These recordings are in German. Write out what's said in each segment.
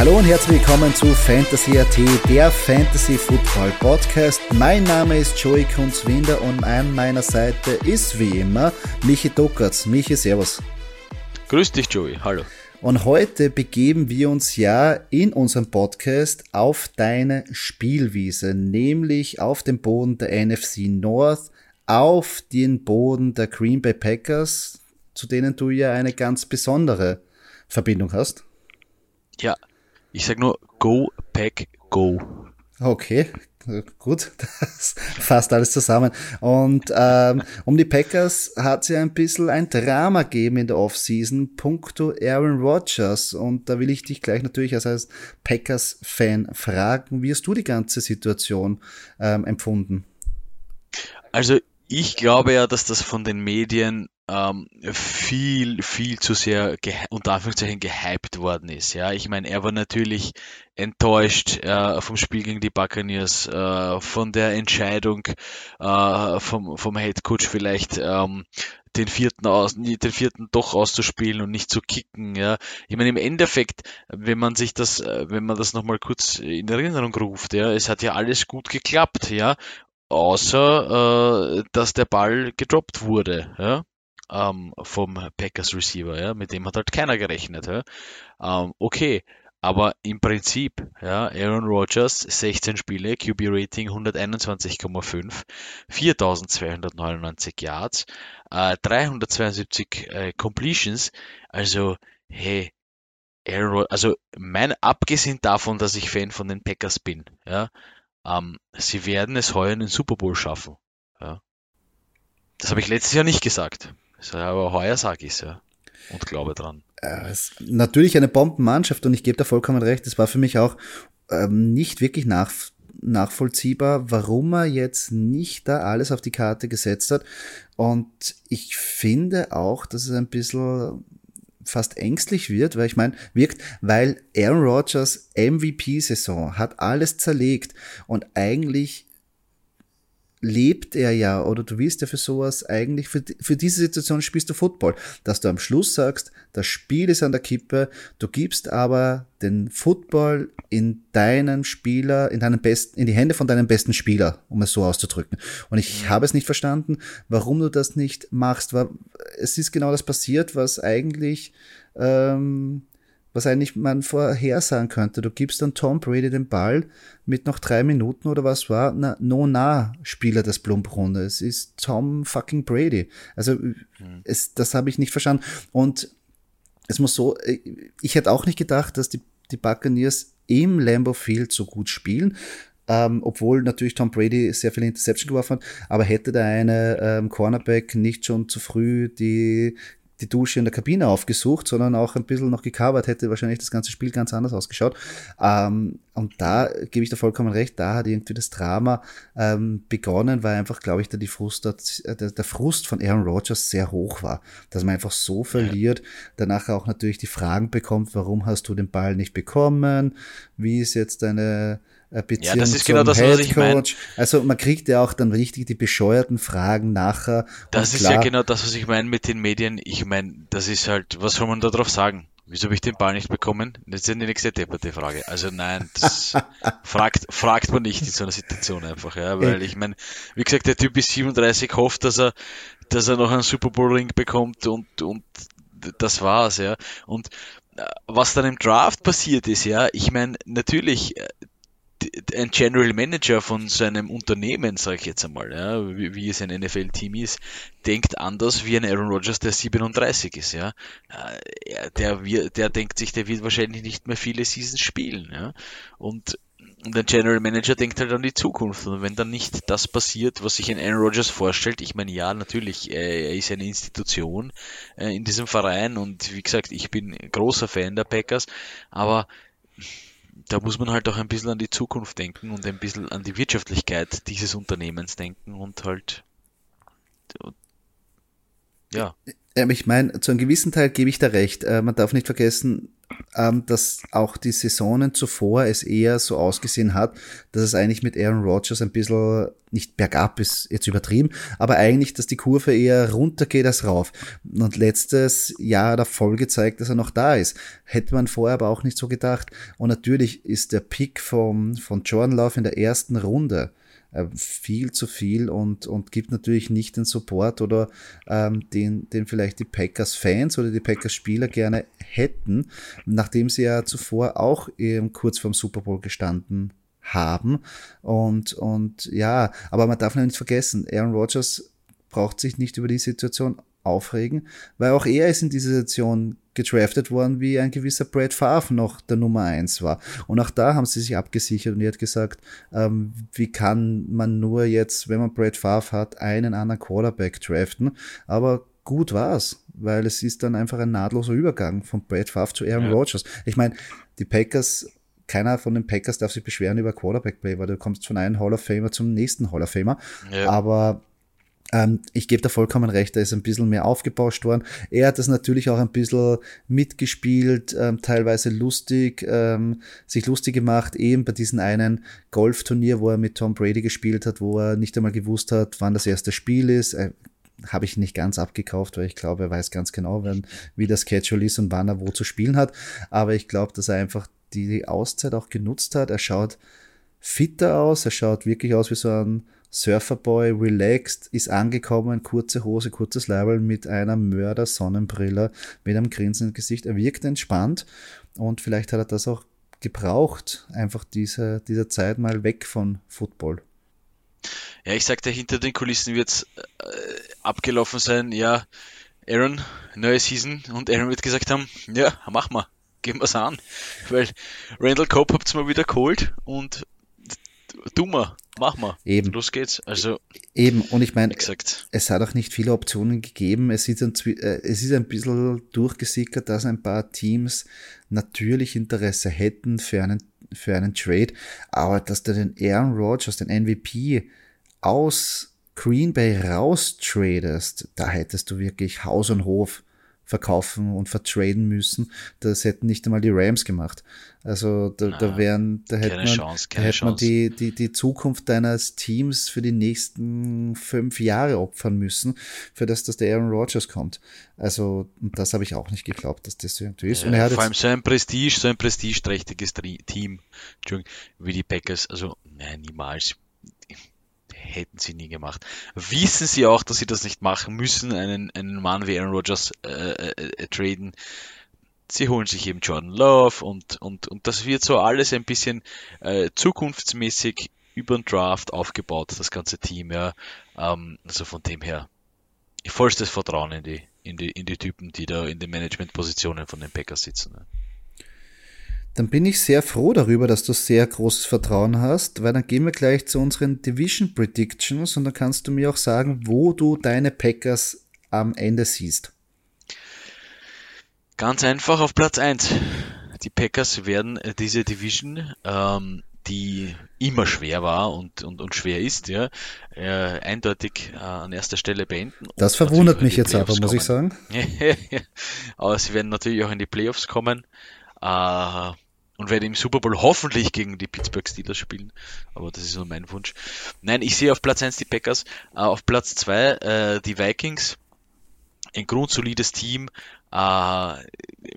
Hallo und herzlich willkommen zu Fantasy AT, der Fantasy Football Podcast. Mein Name ist Joey Kunzwinder und an meiner Seite ist wie immer Michi Dockertz. Michi, servus. Grüß dich, Joey. Hallo. Und heute begeben wir uns ja in unserem Podcast auf deine Spielwiese, nämlich auf den Boden der NFC North, auf den Boden der Green Bay Packers, zu denen du ja eine ganz besondere Verbindung hast. Ja, ich sag nur Go Pack Go. Okay, gut, das fasst alles zusammen. Und ähm, um die Packers hat es ja ein bisschen ein Drama gegeben in der Offseason, puncto Aaron Rodgers. Und da will ich dich gleich natürlich als, als Packers-Fan fragen, wie hast du die ganze Situation ähm, empfunden? Also ich glaube ja, dass das von den Medien ähm, viel, viel zu sehr unter Anführungszeichen gehypt worden ist. Ja, ich meine, er war natürlich enttäuscht äh, vom Spiel gegen die Buccaneers, äh, von der Entscheidung äh, vom, vom Head Coach vielleicht ähm, den vierten aus, den vierten doch auszuspielen und nicht zu kicken. Ja, ich meine im Endeffekt, wenn man sich das, äh, wenn man das nochmal kurz in Erinnerung ruft, ja, es hat ja alles gut geklappt, ja, außer äh, dass der Ball gedroppt wurde. Ja ähm, vom Packers Receiver, ja, mit dem hat halt keiner gerechnet. Ja. Ähm, okay, aber im Prinzip, ja, Aaron Rodgers, 16 Spiele, QB Rating 121,5, 4299 Yards, äh, 372 äh, Completions, also, hey, Aaron Rodgers, also mein, abgesehen davon, dass ich Fan von den Packers bin, ja, ähm, sie werden es heuer in den Super Bowl schaffen, ja. Das habe ich letztes Jahr nicht gesagt. Aber heuer sage ich es ja und glaube dran. Äh, natürlich eine Bombenmannschaft und ich gebe da vollkommen recht. Es war für mich auch ähm, nicht wirklich nach, nachvollziehbar, warum er jetzt nicht da alles auf die Karte gesetzt hat. Und ich finde auch, dass es ein bisschen fast ängstlich wird, weil ich meine, wirkt, weil Aaron Rodgers MVP-Saison hat alles zerlegt und eigentlich lebt er ja, oder du willst ja für sowas eigentlich, für, für diese Situation spielst du Football, dass du am Schluss sagst, das Spiel ist an der Kippe, du gibst aber den Football in deinen Spieler, in deinen besten, in die Hände von deinem besten Spieler, um es so auszudrücken. Und ich habe es nicht verstanden, warum du das nicht machst, weil es ist genau das passiert, was eigentlich, ähm, was eigentlich man vorhersagen könnte. Du gibst dann Tom Brady den Ball mit noch drei Minuten oder was war, na, no nah Spieler des Plump-Runde. Es ist Tom fucking Brady. Also mhm. es, das habe ich nicht verstanden. Und es muss so, äh, ich hätte auch nicht gedacht, dass die, die Buccaneers im Lambeau Field so gut spielen. Ähm, obwohl natürlich Tom Brady sehr viele Interception geworfen hat, aber hätte da eine ähm, Cornerback nicht schon zu früh die die Dusche in der Kabine aufgesucht, sondern auch ein bisschen noch gecovert, hätte wahrscheinlich das ganze Spiel ganz anders ausgeschaut. Ähm, und da gebe ich da vollkommen recht, da hat irgendwie das Drama ähm, begonnen, weil einfach, glaube ich, da die Frust, der, der Frust von Aaron Rodgers sehr hoch war, dass man einfach so verliert, danach auch natürlich die Fragen bekommt, warum hast du den Ball nicht bekommen, wie ist jetzt deine Beziehung ja, das ist genau das, was ich meine. Also man kriegt ja auch dann richtig die bescheuerten Fragen nachher. Das ist klar, ja genau das, was ich meine mit den Medien. Ich meine, das ist halt, was soll man da drauf sagen? Wieso habe ich den Ball nicht bekommen? Das ist ja die nächste depperte Frage. Also nein, das fragt, fragt man nicht in so einer Situation einfach, ja, weil ich meine, wie gesagt, der Typ ist 37, hofft, dass er, dass er noch einen Super Bowl Ring bekommt und, und das war's, ja. Und äh, was dann im Draft passiert ist, ja, ich meine, natürlich, äh, ein General Manager von seinem Unternehmen, sage ich jetzt einmal, ja, wie, wie es ein NFL-Team ist, denkt anders wie ein Aaron Rodgers, der 37 ist, ja. Äh, der, der denkt sich, der wird wahrscheinlich nicht mehr viele Seasons spielen, ja. Und und der General Manager denkt halt an die Zukunft. Und wenn dann nicht das passiert, was sich ein Aaron Rodgers vorstellt, ich meine, ja, natürlich, er ist eine Institution äh, in diesem Verein und wie gesagt, ich bin großer Fan der Packers, aber da muss man halt auch ein bisschen an die Zukunft denken und ein bisschen an die Wirtschaftlichkeit dieses Unternehmens denken und halt ja. Ich meine, zu einem gewissen Teil gebe ich da recht. Äh, man darf nicht vergessen, ähm, dass auch die Saisonen zuvor es eher so ausgesehen hat, dass es eigentlich mit Aaron Rodgers ein bisschen nicht bergab ist jetzt übertrieben, aber eigentlich, dass die Kurve eher runter geht als rauf. Und letztes Jahr hat er voll gezeigt, dass er noch da ist. Hätte man vorher aber auch nicht so gedacht. Und natürlich ist der Pick vom, von Jordan Love in der ersten Runde viel zu viel und, und gibt natürlich nicht den Support oder ähm, den, den vielleicht die Packers-Fans oder die Packers-Spieler gerne hätten, nachdem sie ja zuvor auch eben kurz vorm Super Bowl gestanden haben. Und, und ja, aber man darf nicht vergessen, Aaron Rodgers braucht sich nicht über die Situation aufregen, weil auch er ist in dieser Situation gedraftet worden, wie ein gewisser Brad Favre noch der Nummer eins war. Und auch da haben sie sich abgesichert und er hat gesagt, ähm, wie kann man nur jetzt, wenn man Brad Favre hat, einen anderen Quarterback draften? Aber gut war's, weil es ist dann einfach ein nahtloser Übergang von Brad Favre zu Aaron ja. Rodgers. Ich meine, die Packers keiner von den Packers darf sich beschweren über Quarterback-Play, weil du kommst von einem Hall of Famer zum nächsten Hall of Famer. Ja. Aber ähm, ich gebe da vollkommen recht, er ist ein bisschen mehr aufgebauscht worden. Er hat das natürlich auch ein bisschen mitgespielt, ähm, teilweise lustig, ähm, sich lustig gemacht, eben bei diesem einen Golfturnier, wo er mit Tom Brady gespielt hat, wo er nicht einmal gewusst hat, wann das erste Spiel ist. Äh, habe ich nicht ganz abgekauft, weil ich glaube, er weiß ganz genau, wenn, wie das Schedule ist und wann er wo zu spielen hat. Aber ich glaube, dass er einfach die Auszeit auch genutzt hat. Er schaut fitter aus, er schaut wirklich aus wie so ein Surferboy, relaxed, ist angekommen, kurze Hose, kurzes Leibel mit einer Mörder-Sonnenbrille, mit einem Grinsen im Gesicht. Er wirkt entspannt und vielleicht hat er das auch gebraucht, einfach diese, diese Zeit mal weg von Football. Ja, ich sagte, hinter den Kulissen wird es äh, abgelaufen sein, ja, Aaron, neue Season. Und Aaron wird gesagt haben, ja, mach mal, gehen wir's an, weil Randall Cope habt's mal wieder geholt und mal, mach mal. Eben. Los geht's. Also. Eben, und ich meine, es hat auch nicht viele Optionen gegeben. Es ist, ein, äh, es ist ein bisschen durchgesickert, dass ein paar Teams natürlich Interesse hätten für einen, für einen Trade, aber dass du den Aaron Rodgers, den MVP, aus Green Bay raustradest, da hättest du wirklich Haus und Hof verkaufen und vertraden müssen. Das hätten nicht einmal die Rams gemacht. Also da, Na, da wären, da hätte man, Chance, da hätte man die, die, die Zukunft deines Teams für die nächsten fünf Jahre opfern müssen, für das, dass der Aaron Rodgers kommt. Also, das habe ich auch nicht geglaubt, dass das so irgendwie ist. Ja, und er hat vor allem so ein Prestige, so ein prestigeträchtiges Team, wie die Packers, also, nein, niemals hätten sie nie gemacht. Wissen sie auch, dass sie das nicht machen müssen, einen, einen Mann wie Aaron Rodgers äh, äh, äh, traden. Sie holen sich eben Jordan Love und, und, und das wird so alles ein bisschen äh, zukunftsmäßig über den Draft aufgebaut, das ganze Team, ja. Ähm, also von dem her vollstes Vertrauen in die, in die, in die Typen, die da in den Managementpositionen von den Packers sitzen. Ne? Dann bin ich sehr froh darüber, dass du sehr großes Vertrauen hast, weil dann gehen wir gleich zu unseren Division Predictions und dann kannst du mir auch sagen, wo du deine Packers am Ende siehst. Ganz einfach auf Platz 1. Die Packers werden diese Division, ähm, die immer schwer war und, und, und schwer ist, ja, äh, eindeutig äh, an erster Stelle beenden. Das verwundert mich jetzt aber, muss ich sagen. aber sie werden natürlich auch in die Playoffs kommen. Äh, und werde im Super Bowl hoffentlich gegen die Pittsburgh Steelers spielen. Aber das ist nur mein Wunsch. Nein, ich sehe auf Platz 1 die Packers, äh, auf Platz 2 äh, die Vikings. Ein grundsolides Team äh,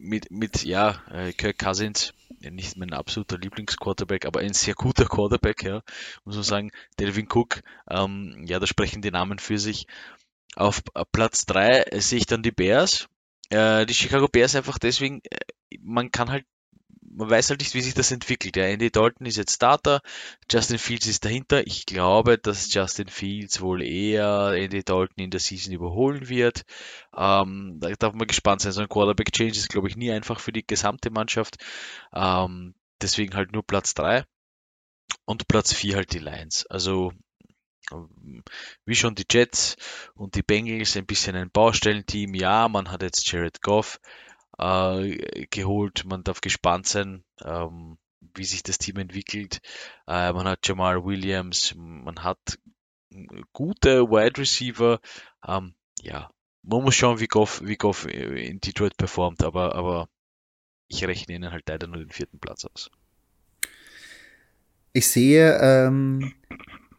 mit, mit ja, Kirk Cousins, nicht mein absoluter Lieblingsquarterback, aber ein sehr guter Quarterback, ja, muss man sagen. Delvin Cook, ähm, ja, da sprechen die Namen für sich. Auf Platz 3 sehe ich dann die Bears. Äh, die Chicago Bears einfach deswegen, man kann halt, man weiß halt nicht, wie sich das entwickelt. Ja, Andy Dalton ist jetzt Starter, Justin Fields ist dahinter. Ich glaube, dass Justin Fields wohl eher Andy Dalton in der Season überholen wird. Ähm, da darf man gespannt sein. So ein Quarterback-Change ist, glaube ich, nie einfach für die gesamte Mannschaft. Ähm, deswegen halt nur Platz 3. und Platz 4 halt die Lions. Also wie schon die Jets und die Bengals ein bisschen ein Baustellenteam. Ja, man hat jetzt Jared Goff äh, geholt. Man darf gespannt sein, ähm, wie sich das Team entwickelt. Äh, man hat Jamal Williams, man hat gute Wide Receiver. Ähm, ja, man muss schauen, wie Goff, wie Goff in Detroit performt, aber, aber ich rechne ihnen halt leider nur den vierten Platz aus. Ich sehe ähm,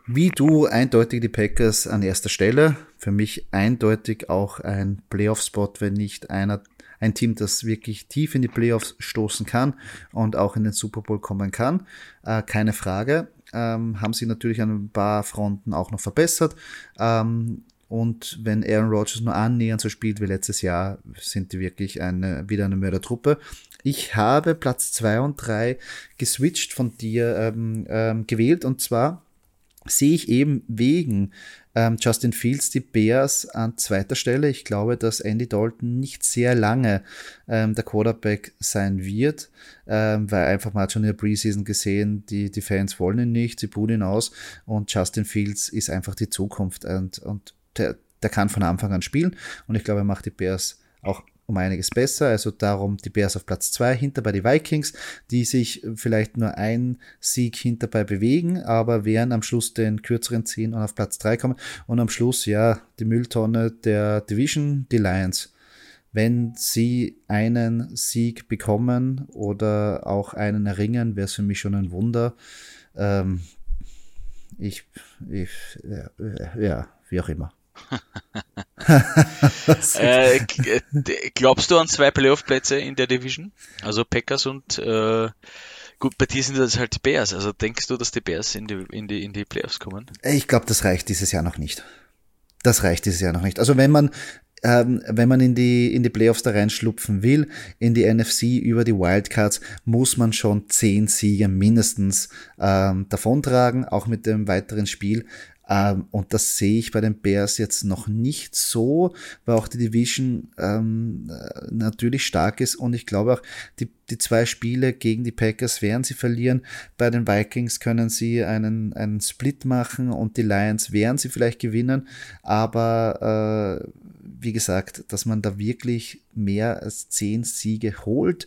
wie du eindeutig die Packers an erster Stelle. Für mich eindeutig auch ein Playoff-Spot, wenn nicht einer, ein Team, das wirklich tief in die Playoffs stoßen kann und auch in den Super Bowl kommen kann. Äh, keine Frage. Ähm, haben sie natürlich an ein paar Fronten auch noch verbessert. Ähm, und wenn Aaron Rodgers nur annähernd so spielt wie letztes Jahr, sind die wirklich eine, wieder eine Mördertruppe. Ich habe Platz zwei und drei geswitcht von dir ähm, ähm, gewählt und zwar sehe ich eben wegen ähm, Justin Fields die Bears an zweiter Stelle. Ich glaube, dass Andy Dalton nicht sehr lange ähm, der Quarterback sein wird, ähm, weil einfach mal schon in der Preseason gesehen, die, die Fans wollen ihn nicht, sie buhen ihn aus und Justin Fields ist einfach die Zukunft und, und der, der kann von Anfang an spielen und ich glaube, er macht die Bears auch um einiges besser. Also darum die Bears auf Platz zwei hinter bei die Vikings, die sich vielleicht nur ein Sieg hinterbei bewegen, aber werden am Schluss den kürzeren ziehen und auf Platz drei kommen. Und am Schluss, ja, die Mülltonne der Division, die Lions. Wenn sie einen Sieg bekommen oder auch einen erringen, wäre es für mich schon ein Wunder. Ähm, ich, ich, ja, ja, wie auch immer. äh, glaubst du an zwei Playoff-Plätze in der Division? Also Packers und äh, gut, bei dir sind das halt die Bears. Also denkst du, dass die Bears in die, in die, in die Playoffs kommen? Ich glaube, das reicht dieses Jahr noch nicht. Das reicht dieses Jahr noch nicht. Also wenn man ähm, wenn man in die, in die Playoffs da reinschlupfen will, in die NFC über die Wildcards, muss man schon zehn Siege mindestens ähm, davontragen, auch mit dem weiteren Spiel. Ähm, und das sehe ich bei den Bears jetzt noch nicht so, weil auch die Division ähm, äh, natürlich stark ist und ich glaube auch, die, die zwei Spiele gegen die Packers werden sie verlieren. Bei den Vikings können sie einen, einen Split machen und die Lions werden sie vielleicht gewinnen, aber äh, wie gesagt, dass man da wirklich mehr als zehn Siege holt,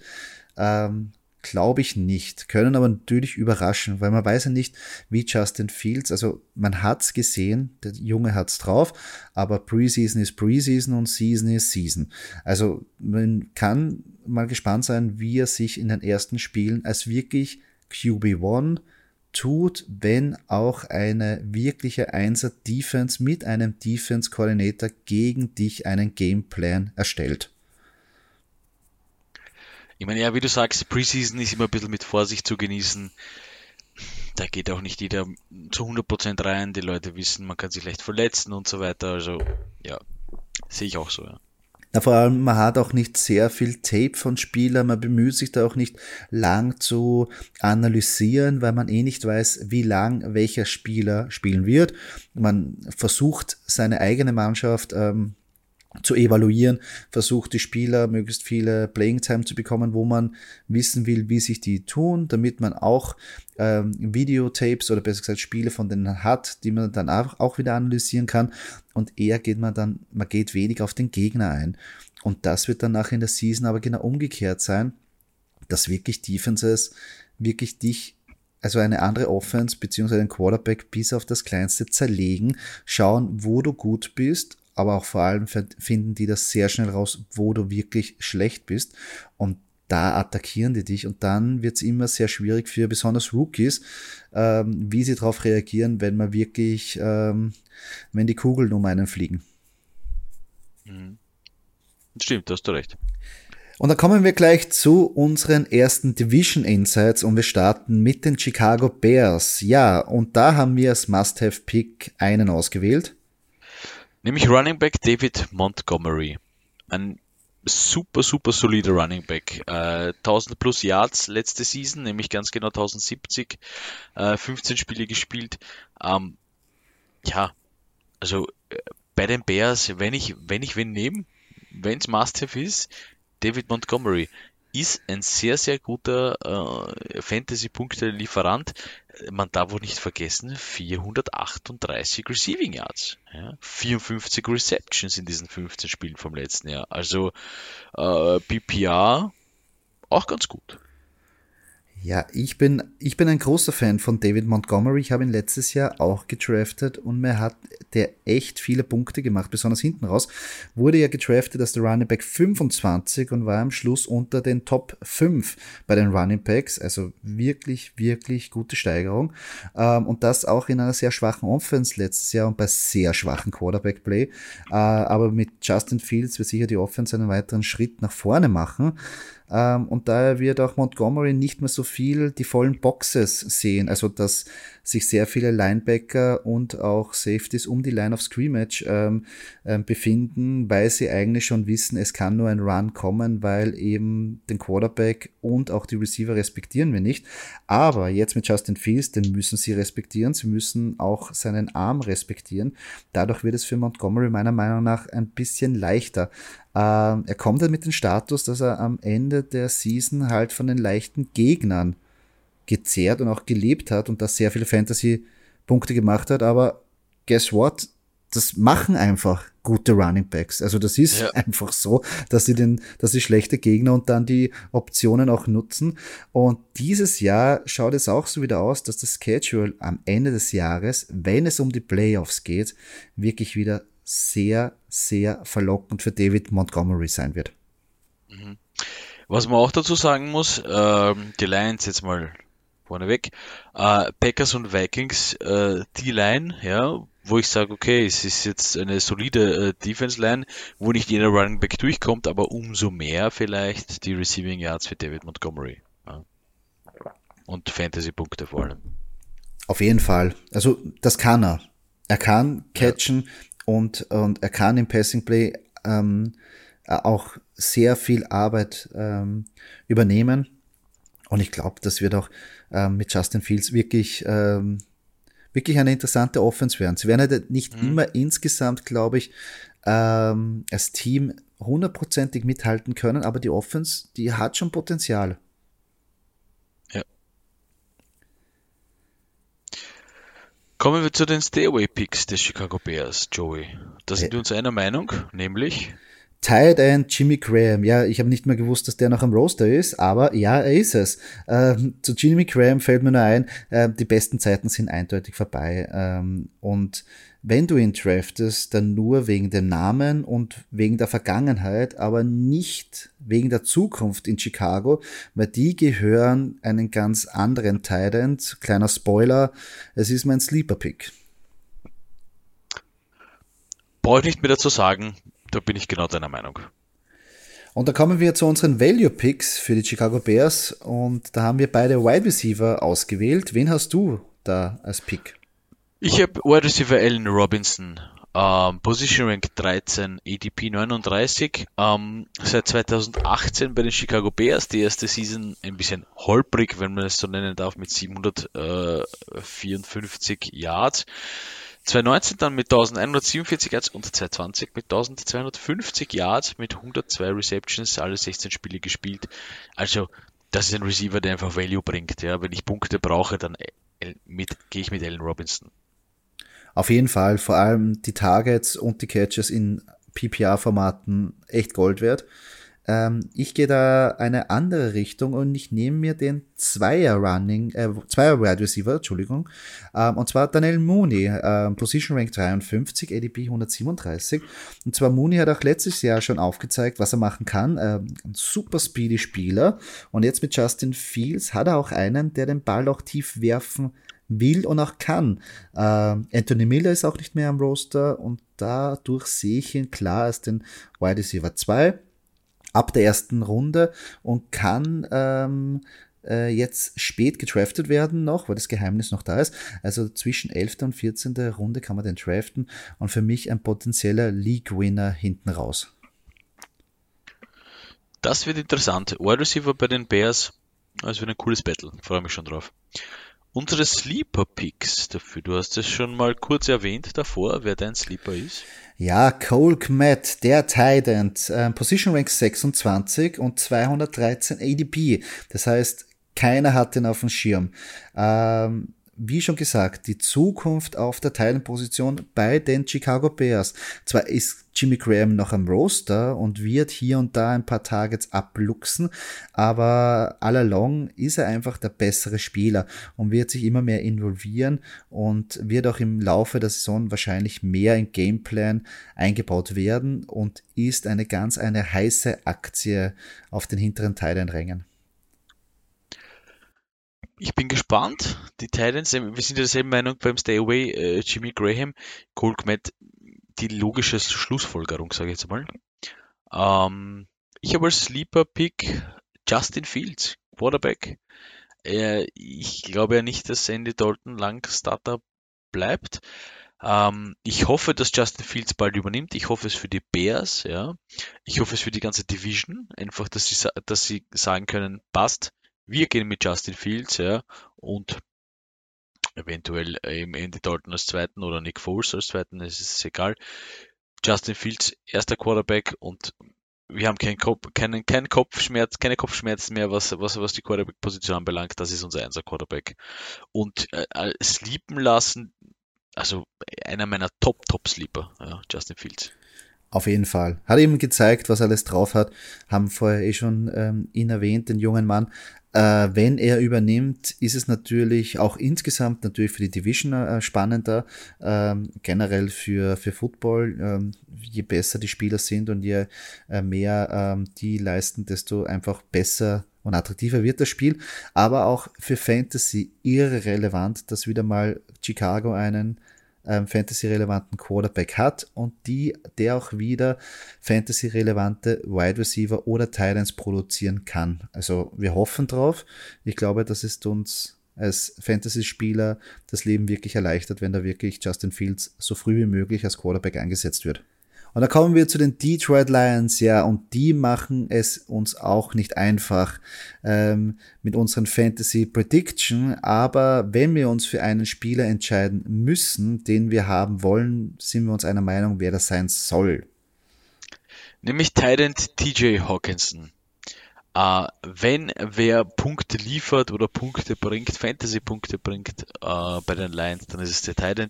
ähm, Glaube ich nicht. Können aber natürlich überraschen, weil man weiß ja nicht, wie Justin Fields, also man hat's gesehen, der Junge hat's drauf, aber Preseason ist Preseason und Season ist Season. Also man kann mal gespannt sein, wie er sich in den ersten Spielen als wirklich QB1 tut, wenn auch eine wirkliche Einser-Defense mit einem Defense-Koordinator gegen dich einen Gameplan erstellt. Ich meine, ja, wie du sagst, Preseason ist immer ein bisschen mit Vorsicht zu genießen. Da geht auch nicht jeder zu 100% rein. Die Leute wissen, man kann sich leicht verletzen und so weiter. Also, ja, sehe ich auch so, ja. Na, vor allem, man hat auch nicht sehr viel Tape von Spielern, man bemüht sich da auch nicht lang zu analysieren, weil man eh nicht weiß, wie lang welcher Spieler spielen wird. Man versucht seine eigene Mannschaft ähm, zu evaluieren, versucht die Spieler möglichst viele Playing Time zu bekommen, wo man wissen will, wie sich die tun, damit man auch ähm, Videotapes oder besser gesagt Spiele von denen hat, die man dann auch, wieder analysieren kann. Und eher geht man dann, man geht wenig auf den Gegner ein. Und das wird dann nachher in der Season aber genau umgekehrt sein, dass wirklich Defenses wirklich dich also eine andere Offense beziehungsweise ein Quarterback bis auf das Kleinste zerlegen, schauen, wo du gut bist aber auch vor allem finden die das sehr schnell raus, wo du wirklich schlecht bist. Und da attackieren die dich und dann wird es immer sehr schwierig für besonders Rookies, ähm, wie sie darauf reagieren, wenn man wirklich, ähm, wenn die Kugeln um einen fliegen. Mhm. Stimmt, hast du recht. Und dann kommen wir gleich zu unseren ersten Division Insights und wir starten mit den Chicago Bears. Ja, und da haben wir als Must-Have-Pick einen ausgewählt. Nämlich Running Back David Montgomery. Ein super, super solider Running Back. Äh, 1000 plus Yards letzte Season, nämlich ganz genau 1070, äh, 15 Spiele gespielt. Ähm, ja, also äh, bei den Bears, wenn ich, wenn ich wen nehme, wenn es Must-Have ist, David Montgomery. Ist ein sehr, sehr guter äh, Fantasy-Punkte-Lieferant. Man darf wohl nicht vergessen, 438 Receiving Yards, ja, 54 Receptions in diesen 15 Spielen vom letzten Jahr. Also äh, PPR auch ganz gut. Ja, ich bin, ich bin ein großer Fan von David Montgomery. Ich habe ihn letztes Jahr auch gedraftet und mir hat der echt viele Punkte gemacht, besonders hinten raus. Wurde ja gedraftet als der Running Back 25 und war am Schluss unter den Top 5 bei den Running Backs. Also wirklich, wirklich gute Steigerung. Ähm, und das auch in einer sehr schwachen Offense letztes Jahr und bei sehr schwachen Quarterback-Play. Äh, aber mit Justin Fields wird sicher die Offense einen weiteren Schritt nach vorne machen. Ähm, und daher wird auch Montgomery nicht mehr so viel die vollen Boxes sehen. Also dass sich sehr viele Linebacker und auch Safeties um die Line of Scrimmage ähm, ähm, befinden, weil sie eigentlich schon wissen, es kann nur ein Run kommen, weil eben den Quarterback und auch die Receiver respektieren wir nicht. Aber jetzt mit Justin Fields, den müssen sie respektieren. Sie müssen auch seinen Arm respektieren. Dadurch wird es für Montgomery meiner Meinung nach ein bisschen leichter. Ähm, er kommt dann mit dem Status, dass er am Ende der Season halt von den leichten Gegnern gezehrt und auch gelebt hat und da sehr viele Fantasy-Punkte gemacht hat. Aber guess what? Das machen einfach gute Running Backs. Also das ist ja. einfach so, dass sie den, dass sie schlechte Gegner und dann die Optionen auch nutzen. Und dieses Jahr schaut es auch so wieder aus, dass das Schedule am Ende des Jahres, wenn es um die Playoffs geht, wirklich wieder sehr, sehr verlockend für David Montgomery sein wird. Mhm. Was man auch dazu sagen muss, äh, die Lions jetzt mal vorneweg. Äh, Packers und Vikings, äh, die Line, ja, wo ich sage, okay, es ist jetzt eine solide äh, Defense-Line, wo nicht jeder Running Back durchkommt, aber umso mehr vielleicht die Receiving Yards für David Montgomery. Ja. Und Fantasy-Punkte vor allem. Auf jeden Fall. Also das kann er. Er kann catchen ja. und, und er kann im Passing Play ähm, auch sehr viel Arbeit ähm, übernehmen. Und ich glaube, das wird auch ähm, mit Justin Fields wirklich, ähm, wirklich eine interessante Offense werden. Sie werden halt nicht mhm. immer insgesamt, glaube ich, ähm, als Team hundertprozentig mithalten können, aber die Offense, die hat schon Potenzial. Ja. Kommen wir zu den Stairway-Picks des Chicago Bears, Joey. Da sind wir uns einer Meinung, nämlich End Jimmy Graham. Ja, ich habe nicht mehr gewusst, dass der noch am Roster ist, aber ja, er ist es. Ähm, zu Jimmy Graham fällt mir nur ein, äh, die besten Zeiten sind eindeutig vorbei. Ähm, und wenn du ihn draftest, dann nur wegen dem Namen und wegen der Vergangenheit, aber nicht wegen der Zukunft in Chicago, weil die gehören einen ganz anderen Tight End. Kleiner Spoiler, es ist mein Sleeper Pick. Brauche ich nicht mehr dazu sagen, da bin ich genau deiner Meinung. Und da kommen wir zu unseren Value Picks für die Chicago Bears und da haben wir beide Wide Receiver ausgewählt. Wen hast du da als Pick? Ich habe Wide Receiver Allen Robinson, ähm, Position Rank 13, ADP 39, ähm, seit 2018 bei den Chicago Bears, die erste Season ein bisschen holprig, wenn man es so nennen darf, mit 754 Yards. 2019 dann mit 1147 Yards und 2020 mit 1250 Yards mit 102 Receptions, alle 16 Spiele gespielt. Also, das ist ein Receiver, der einfach Value bringt. Ja, wenn ich Punkte brauche, dann mit, gehe ich mit Allen Robinson. Auf jeden Fall, vor allem die Targets und die Catches in PPR-Formaten echt Gold wert. Ähm, ich gehe da eine andere Richtung und ich nehme mir den Zweier Running, äh, Zweier Wide Receiver, Entschuldigung, ähm, und zwar Daniel Mooney, äh, Position Rank 53, ADP 137. Und zwar Mooney hat auch letztes Jahr schon aufgezeigt, was er machen kann. Ähm, ein super speedy Spieler. Und jetzt mit Justin Fields hat er auch einen, der den Ball auch tief werfen will und auch kann. Ähm, Anthony Miller ist auch nicht mehr am Roster und dadurch sehe ich ihn klar als den Wide Receiver 2 ab der ersten Runde und kann ähm, äh, jetzt spät gedraftet werden noch, weil das Geheimnis noch da ist. Also zwischen 11. und 14. Runde kann man den draften und für mich ein potenzieller League-Winner hinten raus. Das wird interessant. Wide Receiver bei den Bears, das wird ein cooles Battle. Freue mich schon drauf. Unsere Sleeper Picks dafür. Du hast es schon mal kurz erwähnt davor, wer dein Sleeper ist. Ja, Cole Kmet, der Titan, äh, Position Rank 26 und 213 ADP. Das heißt, keiner hat den auf dem Schirm. Ähm, wie schon gesagt, die Zukunft auf der Teilenposition bei den Chicago Bears. Zwar ist Jimmy Graham noch am Roster und wird hier und da ein paar Targets abluchsen, aber all along ist er einfach der bessere Spieler und wird sich immer mehr involvieren und wird auch im Laufe der Saison wahrscheinlich mehr in Gameplan eingebaut werden und ist eine ganz eine heiße Aktie auf den hinteren Teilenrängen. Ich bin gespannt. Die Titans, wir sind derselben Meinung beim Stay Away, äh, Jimmy Graham, Cole Kmet, die logische Schlussfolgerung, sage ich jetzt mal. Ähm, ich habe als Sleeper-Pick Justin Fields, Quarterback. Äh, ich glaube ja nicht, dass Sandy Dalton lang Starter bleibt. Ähm, ich hoffe, dass Justin Fields bald übernimmt. Ich hoffe es für die Bears, ja. Ich hoffe es für die ganze Division. Einfach, dass sie, dass sie sagen können, passt wir gehen mit Justin Fields, ja, und eventuell im Ende Dalton als zweiten oder Nick Foles als zweiten, es ist egal. Justin Fields erster Quarterback und wir haben keinen, Kopf, keinen, keinen Kopfschmerz, keine Kopfschmerzen mehr, was, was, was die Quarterback-Position anbelangt. Das ist unser einser Quarterback. Und äh, sleepen lassen, also einer meiner Top-Top-Sleeper, ja, Justin Fields. Auf jeden Fall. Hat eben gezeigt, was alles drauf hat. Haben vorher eh schon ähm, ihn erwähnt, den jungen Mann. Äh, wenn er übernimmt, ist es natürlich auch insgesamt natürlich für die Division äh, spannender. Ähm, generell für, für Football, ähm, je besser die Spieler sind und je äh, mehr ähm, die leisten, desto einfach besser und attraktiver wird das Spiel. Aber auch für Fantasy irrelevant, dass wieder mal Chicago einen ähm, Fantasy-relevanten Quarterback hat und die, der auch wieder Fantasy-relevante Wide Receiver oder Titans produzieren kann. Also wir hoffen drauf. Ich glaube, das ist uns als Fantasy-Spieler das Leben wirklich erleichtert, wenn da wirklich Justin Fields so früh wie möglich als Quarterback eingesetzt wird. Und da kommen wir zu den Detroit Lions, ja, und die machen es uns auch nicht einfach ähm, mit unseren Fantasy Prediction. Aber wenn wir uns für einen Spieler entscheiden müssen, den wir haben wollen, sind wir uns einer Meinung, wer das sein soll. Nämlich Tyrant TJ Hawkinson. Uh, wenn wer Punkte liefert oder Punkte bringt, Fantasy-Punkte bringt uh, bei den Lions, dann ist es der Titan.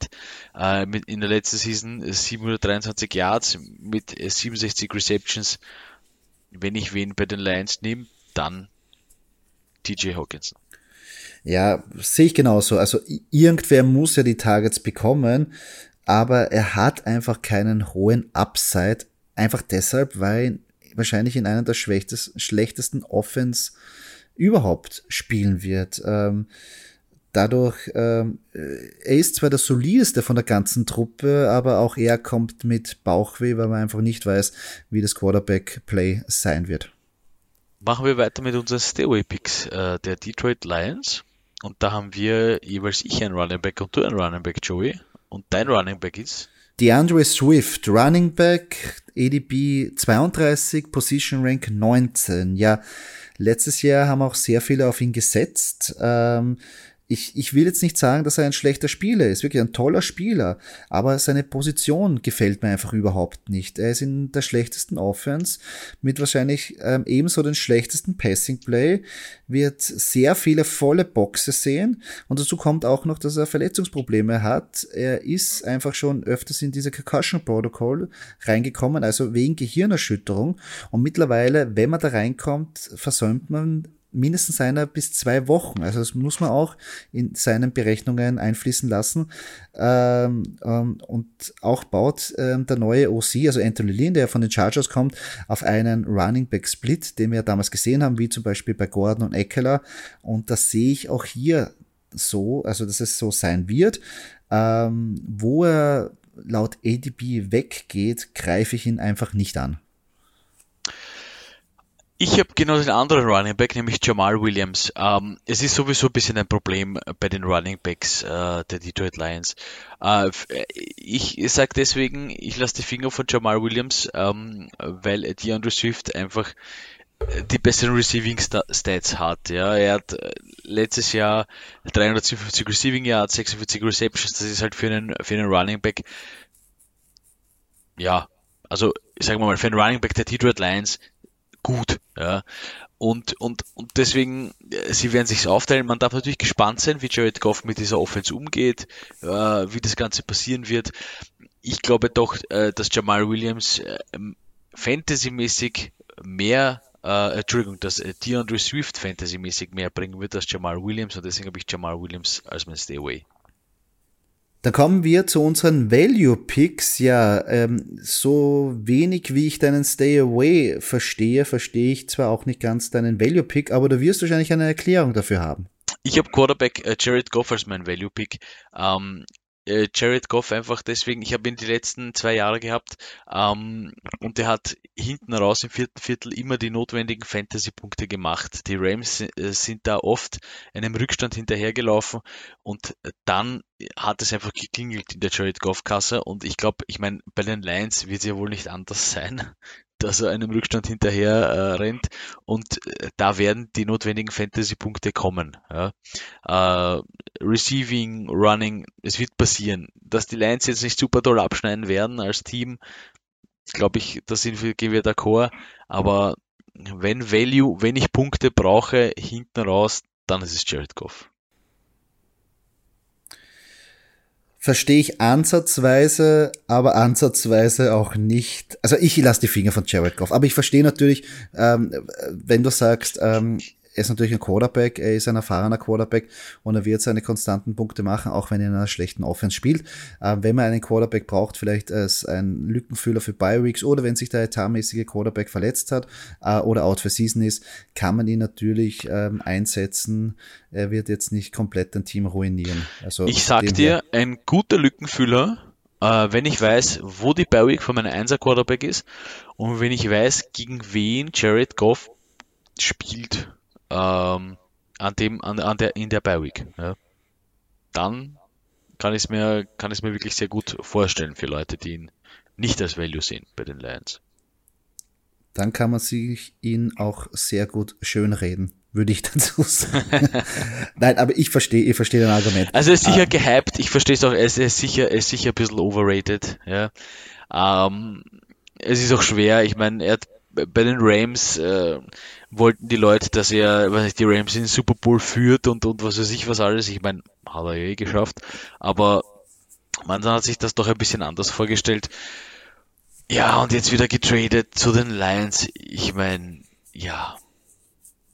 Uh, mit, in der letzten Season 723 Yards mit 67 Receptions. Wenn ich wen bei den Lions nehme, dann TJ Hawkinson. Ja, sehe ich genauso. Also irgendwer muss ja die Targets bekommen, aber er hat einfach keinen hohen Upside. Einfach deshalb, weil wahrscheinlich in einer der schlechtesten Offense überhaupt spielen wird. Ähm, dadurch, ähm, er ist zwar der solideste von der ganzen Truppe, aber auch er kommt mit Bauchweh, weil man einfach nicht weiß, wie das Quarterback-Play sein wird. Machen wir weiter mit unseren Stairway-Picks äh, der Detroit Lions. Und da haben wir jeweils ich ein Running Back und du ein Running Back, Joey. Und dein Running Back ist? DeAndre Swift, Running Back, ADP 32, Position Rank 19. Ja, letztes Jahr haben auch sehr viele auf ihn gesetzt. Ähm, ich, ich will jetzt nicht sagen, dass er ein schlechter Spieler ist, wirklich ein toller Spieler, aber seine Position gefällt mir einfach überhaupt nicht. Er ist in der schlechtesten Offense mit wahrscheinlich ähm, ebenso den schlechtesten Passing Play, wird sehr viele volle Boxe sehen und dazu kommt auch noch, dass er Verletzungsprobleme hat. Er ist einfach schon öfters in diese Concussion Protocol reingekommen, also wegen Gehirnerschütterung und mittlerweile, wenn man da reinkommt, versäumt man mindestens einer bis zwei Wochen. Also das muss man auch in seinen Berechnungen einfließen lassen. Ähm, ähm, und auch baut ähm, der neue OC, also Anthony Lynn, der von den Chargers kommt, auf einen Running Back Split, den wir damals gesehen haben, wie zum Beispiel bei Gordon und Eckler. Und das sehe ich auch hier so, also dass es so sein wird. Ähm, wo er laut ADB weggeht, greife ich ihn einfach nicht an. Ich habe genau den anderen Running Back, nämlich Jamal Williams. Ähm, es ist sowieso ein bisschen ein Problem bei den Running Backs äh, der Detroit Lions. Äh, ich sage deswegen, ich lasse die Finger von Jamal Williams, ähm, weil DeAndre Swift einfach äh, die besseren Receiving Stats hat. Ja, er hat äh, letztes Jahr 357 Receiving Yards, 46 Receptions, das ist halt für einen, für einen Running Back, ja, also sagen wir mal, für einen Running Back der Detroit Lions gut, ja. Und, und, und deswegen, äh, sie werden sich aufteilen. Man darf natürlich gespannt sein, wie Jared Goff mit dieser Offense umgeht, äh, wie das Ganze passieren wird. Ich glaube doch, äh, dass Jamal Williams äh, fantasymäßig mehr äh, Entschuldigung, dass äh, DeAndre Swift fantasymäßig mehr bringen wird als Jamal Williams und deswegen habe ich Jamal Williams als mein Stay Away. Dann kommen wir zu unseren Value Picks. Ja, ähm, so wenig wie ich deinen Stay Away verstehe, verstehe ich zwar auch nicht ganz deinen Value Pick, aber du wirst wahrscheinlich eine Erklärung dafür haben. Ich habe Quarterback äh, Jared Goff als mein Value Pick. Ähm, äh, Jared Goff einfach deswegen, ich habe ihn die letzten zwei Jahre gehabt ähm, und er hat hinten raus im vierten Viertel immer die notwendigen Fantasy-Punkte gemacht. Die Rams äh, sind da oft einem Rückstand hinterhergelaufen und dann hat es einfach geklingelt in der Jared Goff-Kasse und ich glaube, ich meine, bei den Lions wird es ja wohl nicht anders sein dass er einem Rückstand hinterher äh, rennt und äh, da werden die notwendigen Fantasy-Punkte kommen. Ja. Äh, Receiving, Running, es wird passieren. Dass die Lions jetzt nicht super toll abschneiden werden als Team, glaube ich, da sind wir, gehen wir d'accord, aber wenn Value, wenn ich Punkte brauche, hinten raus, dann ist es Jared Goff. Verstehe ich ansatzweise, aber ansatzweise auch nicht. Also ich lasse die Finger von Jared Goff, aber ich verstehe natürlich, ähm, wenn du sagst, ähm, er ist natürlich ein Quarterback, er ist ein erfahrener Quarterback und er wird seine konstanten Punkte machen, auch wenn er in einer schlechten Offense spielt. Ähm, wenn man einen Quarterback braucht, vielleicht als ein Lückenfüller für Bi-Weeks oder wenn sich der etatmäßige Quarterback verletzt hat äh, oder out for season ist, kann man ihn natürlich ähm, einsetzen. Er wird jetzt nicht komplett ein Team ruinieren. Also ich sag dir, ein guter Lückenfüller äh, wenn ich weiß, wo die Bi-Week von meinem 1er Quarterback ist und wenn ich weiß, gegen wen Jared Goff spielt, ähm, an dem, an, an der, in der Bi-Week. Ja. Dann kann ich es mir, kann ich mir wirklich sehr gut vorstellen für Leute, die ihn nicht als Value sehen bei den Lions. Dann kann man sich ihn auch sehr gut schönreden, würde ich dazu sagen. Nein, aber ich verstehe, ich verstehe dein Argument. Also er ist sicher ah. gehypt, ich verstehe es auch, er ist, er ist sicher, er ist sicher ein bisschen overrated, ja. Ähm, es ist auch schwer, ich meine, er hat bei den Rams äh, wollten die Leute, dass er, weiß nicht, die Rams in den Super Bowl führt und, und was weiß ich was alles. Ich meine, hat er eh geschafft. Aber man hat sich das doch ein bisschen anders vorgestellt. Ja, und jetzt wieder getradet zu den Lions. Ich meine, ja,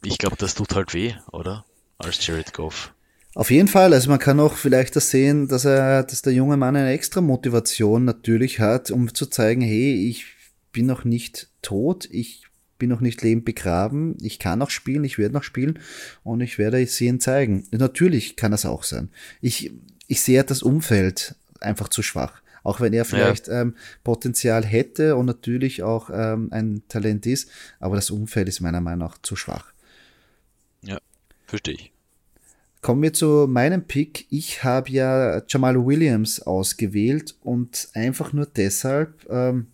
ich glaube, das tut halt weh, oder? Als Jared Goff. Auf jeden Fall, also man kann auch vielleicht das sehen, dass er, dass der junge Mann eine extra Motivation natürlich hat, um zu zeigen, hey, ich bin noch nicht tot, ich bin noch nicht lebend begraben, ich kann noch spielen, ich werde noch spielen und ich werde es ihnen zeigen. Natürlich kann das auch sein. Ich, ich sehe das Umfeld einfach zu schwach. Auch wenn er vielleicht ja. ähm, Potenzial hätte und natürlich auch ähm, ein Talent ist, aber das Umfeld ist meiner Meinung nach zu schwach. Ja, verstehe ich. Kommen wir zu meinem Pick. Ich habe ja Jamal Williams ausgewählt und einfach nur deshalb, ähm,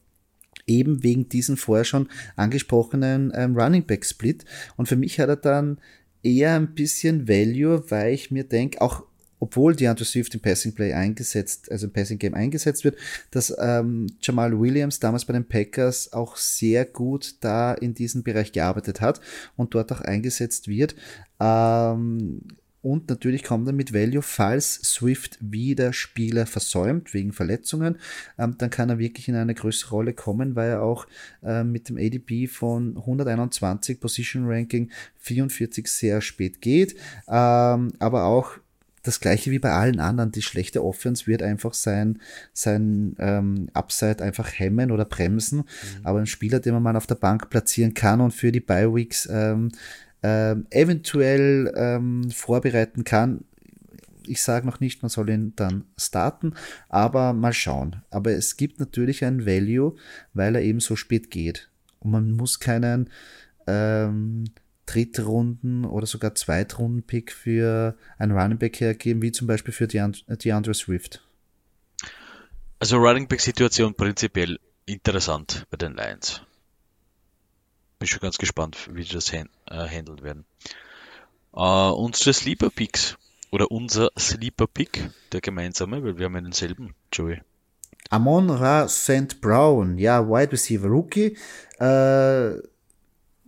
eben wegen diesen vorher schon angesprochenen ähm, Running Back Split. Und für mich hat er dann eher ein bisschen Value, weil ich mir denke, auch obwohl DeAndre Swift im Passing Play eingesetzt, also im Passing Game eingesetzt wird, dass ähm, Jamal Williams damals bei den Packers auch sehr gut da in diesem Bereich gearbeitet hat und dort auch eingesetzt wird. Ähm, und natürlich kommt er mit Value, falls Swift wieder Spieler versäumt wegen Verletzungen, ähm, dann kann er wirklich in eine größere Rolle kommen, weil er auch äh, mit dem ADP von 121 Position Ranking 44 sehr spät geht, ähm, aber auch das gleiche wie bei allen anderen. Die schlechte Offense wird einfach sein, sein ähm, Upside einfach hemmen oder bremsen. Mhm. Aber ein Spieler, den man mal auf der Bank platzieren kann und für die Bye Weeks ähm, ähm, eventuell ähm, vorbereiten kann. Ich sage noch nicht, man soll ihn dann starten, aber mal schauen. Aber es gibt natürlich ein Value, weil er eben so spät geht. Und man muss keinen ähm, Drittrunden- oder sogar Zweitrunden-Pick für einen Running Back hergeben, wie zum Beispiel für DeAndre Swift. Also Running Back-Situation prinzipiell interessant bei den Lions. Bin schon ganz gespannt, wie die das hand, äh, handeln werden. Uh, unsere Sleeper Picks oder unser Sleeper Pick, der gemeinsame, weil wir haben ja denselben, Joey. Amon Ra St. Brown, ja, Wide Receiver Rookie. Äh,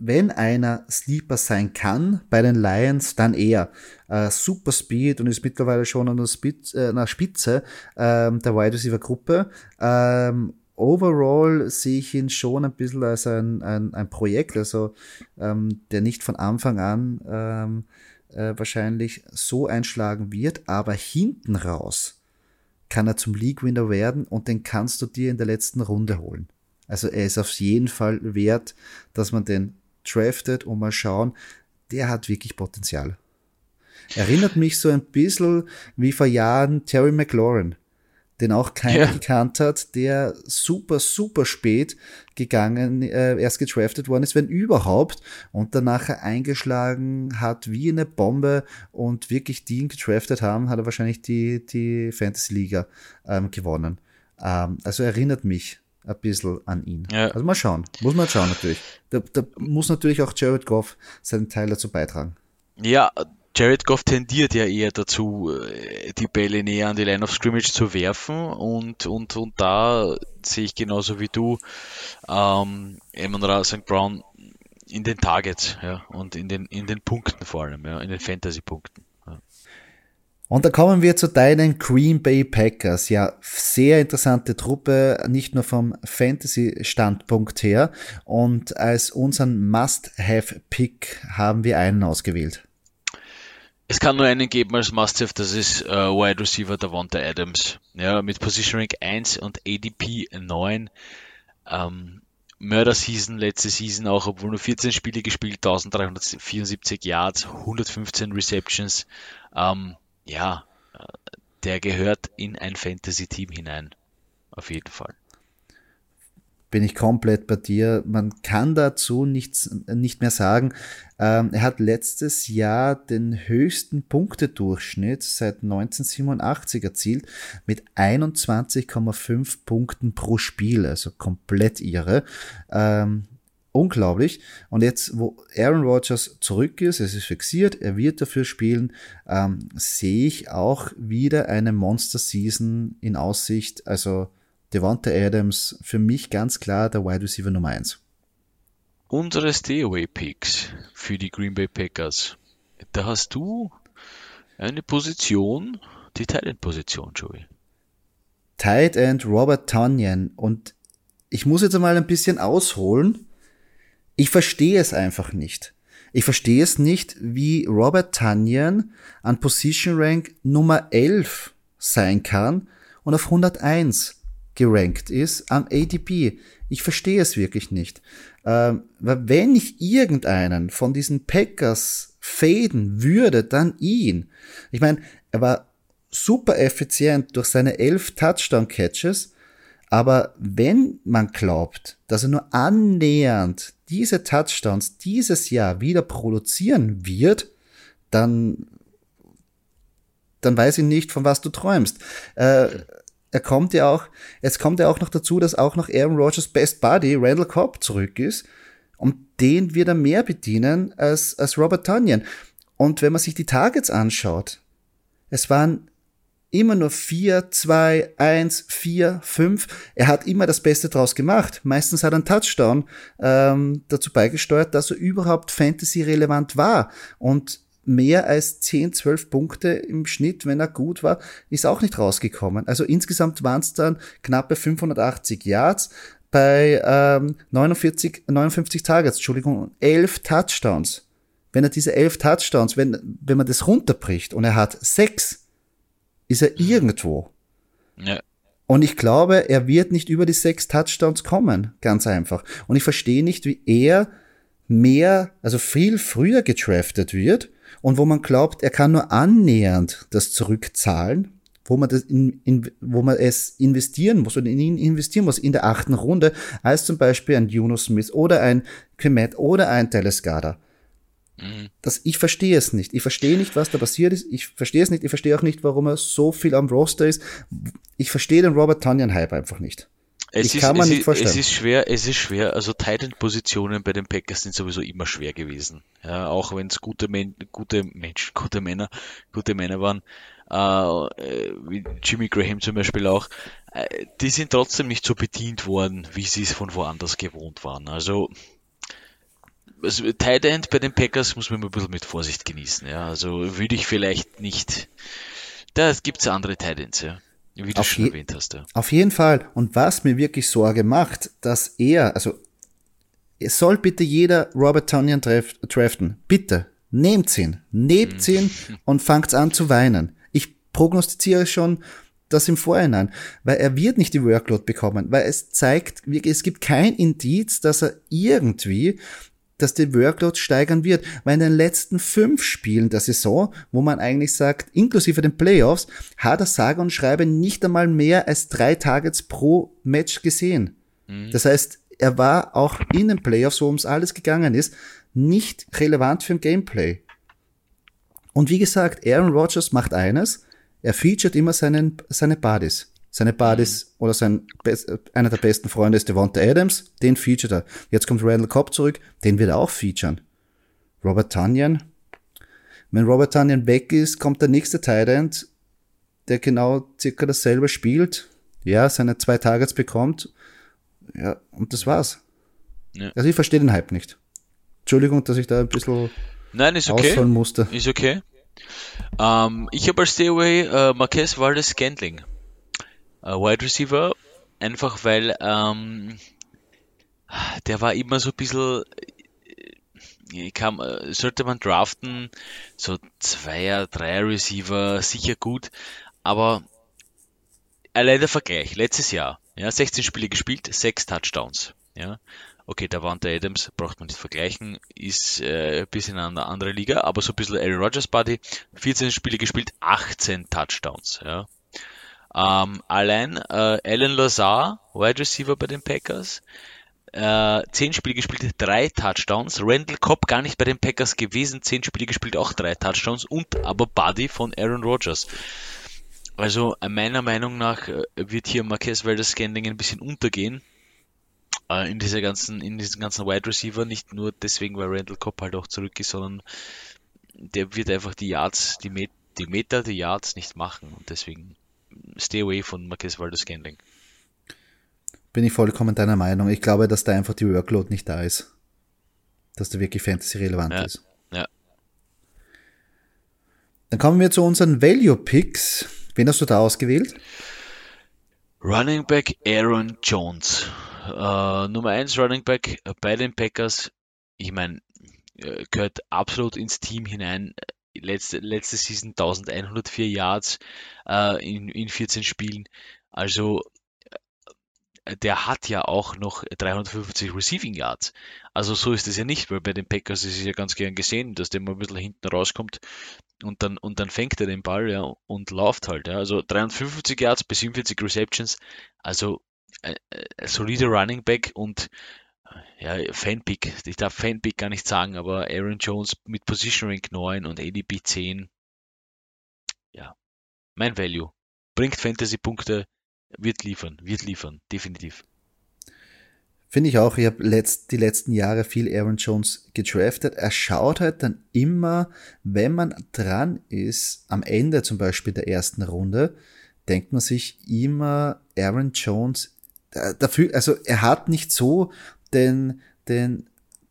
wenn einer Sleeper sein kann bei den Lions, dann er. Äh, super Speed und ist mittlerweile schon an der Spitze, äh, Spitze ähm, der Wide Receiver Gruppe. Ähm, overall sehe ich ihn schon ein bisschen als ein, ein, ein Projekt, also ähm, der nicht von Anfang an ähm, äh, wahrscheinlich so einschlagen wird, aber hinten raus kann er zum League-Winner werden und den kannst du dir in der letzten Runde holen. Also er ist auf jeden Fall wert, dass man den draftet und mal schauen, der hat wirklich Potenzial. Erinnert mich so ein bisschen wie vor Jahren Terry McLaurin den auch keiner ja. gekannt hat, der super, super spät gegangen, äh, erst gedraftet worden ist, wenn überhaupt, und dann nachher eingeschlagen hat wie eine Bombe und wirklich die ihn gedraftet haben, hat er wahrscheinlich die, die Fantasy Liga ähm, gewonnen. Ähm, also erinnert mich ein bisschen an ihn. Ja. Also mal schauen. Muss man schauen natürlich. Da, da muss natürlich auch Jared Goff seinen Teil dazu beitragen. Ja, Jared Goff tendiert ja eher dazu, äh, die Bälle näher an die Line of Scrimmage zu werfen und, und, und da sehe ich genauso wie du ähm, Amon Ra St. Brown in den Targets ja, und in den, in den Punkten vor allem, ja, in den Fantasy-Punkten. Ja. Und da kommen wir zu deinen Green Bay Packers. Ja, sehr interessante Truppe, nicht nur vom Fantasy-Standpunkt her. Und als unseren Must-Have-Pick haben wir einen ausgewählt. Es kann nur einen geben als Must-Have, das ist äh, Wide Receiver Davante Adams. Ja, mit Position Rank 1 und ADP 9. Ähm, Murder Season, letzte Season auch, obwohl nur 14 Spiele gespielt, 1374 Yards, 115 Receptions. Ähm, ja, äh, der gehört in ein Fantasy-Team hinein. Auf jeden Fall bin ich komplett bei dir. Man kann dazu nichts, nicht mehr sagen. Ähm, er hat letztes Jahr den höchsten Punktedurchschnitt seit 1987 erzielt mit 21,5 Punkten pro Spiel, also komplett irre. Ähm, unglaublich. Und jetzt, wo Aaron Rodgers zurück ist, es ist fixiert, er wird dafür spielen, ähm, sehe ich auch wieder eine Monster Season in Aussicht. Also Devonta Adams für mich ganz klar der Wide Receiver Nummer 1. Unsere Stay-Away-Picks für die Green Bay Packers. Da hast du eine Position, die Tight End Position, Joey. Tight End Robert Tonyan und ich muss jetzt einmal ein bisschen ausholen. Ich verstehe es einfach nicht. Ich verstehe es nicht, wie Robert Tunyon an Position Rank Nummer 11 sein kann und auf 101 gerankt ist am ADP. Ich verstehe es wirklich nicht. Ähm, wenn ich irgendeinen von diesen Packers faden würde, dann ihn. Ich meine, er war super effizient durch seine elf Touchdown-Catches, aber wenn man glaubt, dass er nur annähernd diese Touchdowns dieses Jahr wieder produzieren wird, dann, dann weiß ich nicht, von was du träumst. Äh, er kommt ja auch, jetzt kommt ja auch noch dazu, dass auch noch Aaron Rodgers Best Buddy Randall Cobb zurück ist. Und den wird er mehr bedienen als, als Robert Tunyon. Und wenn man sich die Targets anschaut, es waren immer nur 4, 2, 1, 4, 5. Er hat immer das Beste draus gemacht. Meistens hat er einen Touchdown ähm, dazu beigesteuert, dass er überhaupt Fantasy-relevant war. Und mehr als 10, 12 Punkte im Schnitt, wenn er gut war, ist auch nicht rausgekommen. Also insgesamt waren es dann knappe 580 Yards bei ähm, 49, 59 Targets, Entschuldigung, 11 Touchdowns. Wenn er diese 11 Touchdowns, wenn, wenn man das runterbricht und er hat 6, ist er irgendwo. Ja. Und ich glaube, er wird nicht über die 6 Touchdowns kommen, ganz einfach. Und ich verstehe nicht, wie er mehr, also viel früher getraftet wird und wo man glaubt, er kann nur annähernd das zurückzahlen, wo man, das in, in, wo man es investieren muss und in ihn investieren muss in der achten Runde, als zum Beispiel ein Juno Smith oder ein Kemet oder ein Telescada. Mhm. Das, ich verstehe es nicht. Ich verstehe nicht, was da passiert ist. Ich verstehe es nicht. Ich verstehe auch nicht, warum er so viel am Roster ist. Ich verstehe den Robert Tunyon Hype einfach nicht. Es ich ist, kann es nicht ist, vorstellen. Es ist schwer, es ist schwer. Also Titan-Positionen bei den Packers sind sowieso immer schwer gewesen. Ja, auch wenn es gute, Men gute Menschen, gute Männer, gute Männer waren, äh, wie Jimmy Graham zum Beispiel auch, äh, die sind trotzdem nicht so bedient worden, wie sie es von woanders gewohnt waren. Also also Tight End bei den Packers muss man immer ein bisschen mit Vorsicht genießen. Ja, also würde ich vielleicht nicht. Da gibt es andere Tight Ends, ja. Wie du Auf schon erwähnt hast. Ja. Auf jeden Fall. Und was mir wirklich Sorge macht, dass er, also es soll bitte jeder Robert Tonyan traf- draften. Bitte. Nehmt ihn. Nehmt ihn und fangt an zu weinen. Ich prognostiziere schon das im Vorhinein, weil er wird nicht die Workload bekommen, weil es zeigt, es gibt kein Indiz, dass er irgendwie dass die Workload steigern wird, weil in den letzten fünf Spielen der Saison, wo man eigentlich sagt, inklusive den Playoffs, hat er sage und schreibe nicht einmal mehr als drei Targets pro Match gesehen. Das heißt, er war auch in den Playoffs, wo ums alles gegangen ist, nicht relevant für ein Gameplay. Und wie gesagt, Aaron Rodgers macht eines, er featuret immer seinen, seine Buddies. Seine Buddies oder sein einer der besten Freunde ist Devonta Adams, den featuret er. Jetzt kommt Randall Cobb zurück, den wird er auch featuren. Robert Tunyon. Wenn Robert Tunyon weg ist, kommt der nächste Tight End, der genau circa dasselbe spielt, ja, seine zwei Targets bekommt, ja, und das war's. Ja. Also ich verstehe den Hype nicht. Entschuldigung, dass ich da ein bisschen Nein, ist okay. ausholen musste. Ist okay. Ähm, ich habe als Stay-Away äh, Marquez Valdez Scantling. Äh, Wide Receiver, einfach weil ähm, der war immer so ein bisschen, äh, kam, äh, sollte man draften, so Zweier, Dreier Receiver, sicher gut, aber allein der Vergleich, letztes Jahr, ja, 16 Spiele gespielt, 6 Touchdowns, ja. Okay, da war der Adams, braucht man nicht vergleichen, ist äh, ein bisschen in einer andere Liga, aber so ein bisschen Aaron Rodgers Buddy, 14 Spiele gespielt, 18 Touchdowns, ja. Ähm, allein äh, Alan Lazar, Wide Receiver bei den Packers, äh, 10 Spiele gespielt, 3 Touchdowns. Randall Cobb gar nicht bei den Packers gewesen, 10 Spiele gespielt, auch 3 Touchdowns. Und aber Buddy von Aaron Rodgers. Also äh, meiner Meinung nach äh, wird hier Marquez Valdez Scandling ein bisschen untergehen. Äh, in dieser ganzen, in diesen ganzen Wide Receiver, nicht nur deswegen, weil Randall Cobb halt auch zurück ist, sondern der wird einfach die Yards, die, Met die Meter, die Yards nicht machen. Und deswegen stay away von Marquez Valdez Scandling. Bin ich vollkommen deiner Meinung. Ich glaube, dass da einfach die Workload nicht da ist. Dass da wirklich Fantasy relevant Ja. ist. Ja. Dann kommen wir zu unseren Value Picks. Wen hast du da ausgewählt? Running Back Aaron Jones. Äh, Nummer 1 Running Back bei den Packers. Ich meine, äh, gehört absolut ins Team hinein. Letzte, letzte Season 1104 Yards äh, in, in 14 Spielen. Also äh, der hat ja auch noch 350 Receiving Yards. Also so ist es ja nicht, weil bei den Packers ist es ja ganz gern gesehen, dass der mal ein bisschen hinten rauskommt und dann, und dann fängt er den Ball ja, und läuft halt. Ja. Also 355 Yards bei 47 Receptions. Also äh, äh, solide Running Back und ja, Fanpick. Ich darf Fanpick gar nicht sagen, aber Aaron Jones mit Position Rank 9 und ADP 10. Ja, mein Value. Bringt Fantasy-Punkte, wird liefern, wird liefern, definitiv. Finde ich auch. Ich habe letzt, die letzten Jahre viel Aaron Jones gedraftet. Er schaut halt dann immer, wenn man dran ist, am Ende zum Beispiel der ersten Runde, denkt man sich immer, Aaron Jones, dafür, also er hat nicht so den, den,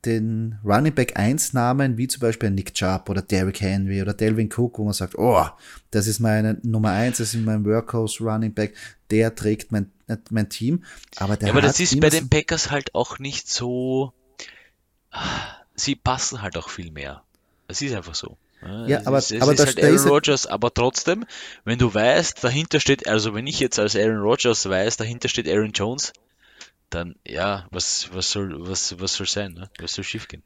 den Running Back 1 Namen, wie zum Beispiel Nick Chubb oder Derrick Henry oder Delvin Cook, wo man sagt, oh, das ist meine Nummer 1, das ist mein Workhorse Running Back, der trägt mein, mein Team. Aber der Ja, aber das ist bei den Packers halt auch nicht so. Sie passen halt auch viel mehr. Das ist einfach so. Ja, es aber- ist, es aber ist das- halt Aaron ist Rodgers, aber trotzdem, wenn du weißt, dahinter steht, also wenn ich jetzt als Aaron Rodgers weiß, dahinter steht Aaron Jones, dann ja, was, was soll, was, was soll sein, ne? Was soll schiefgehen?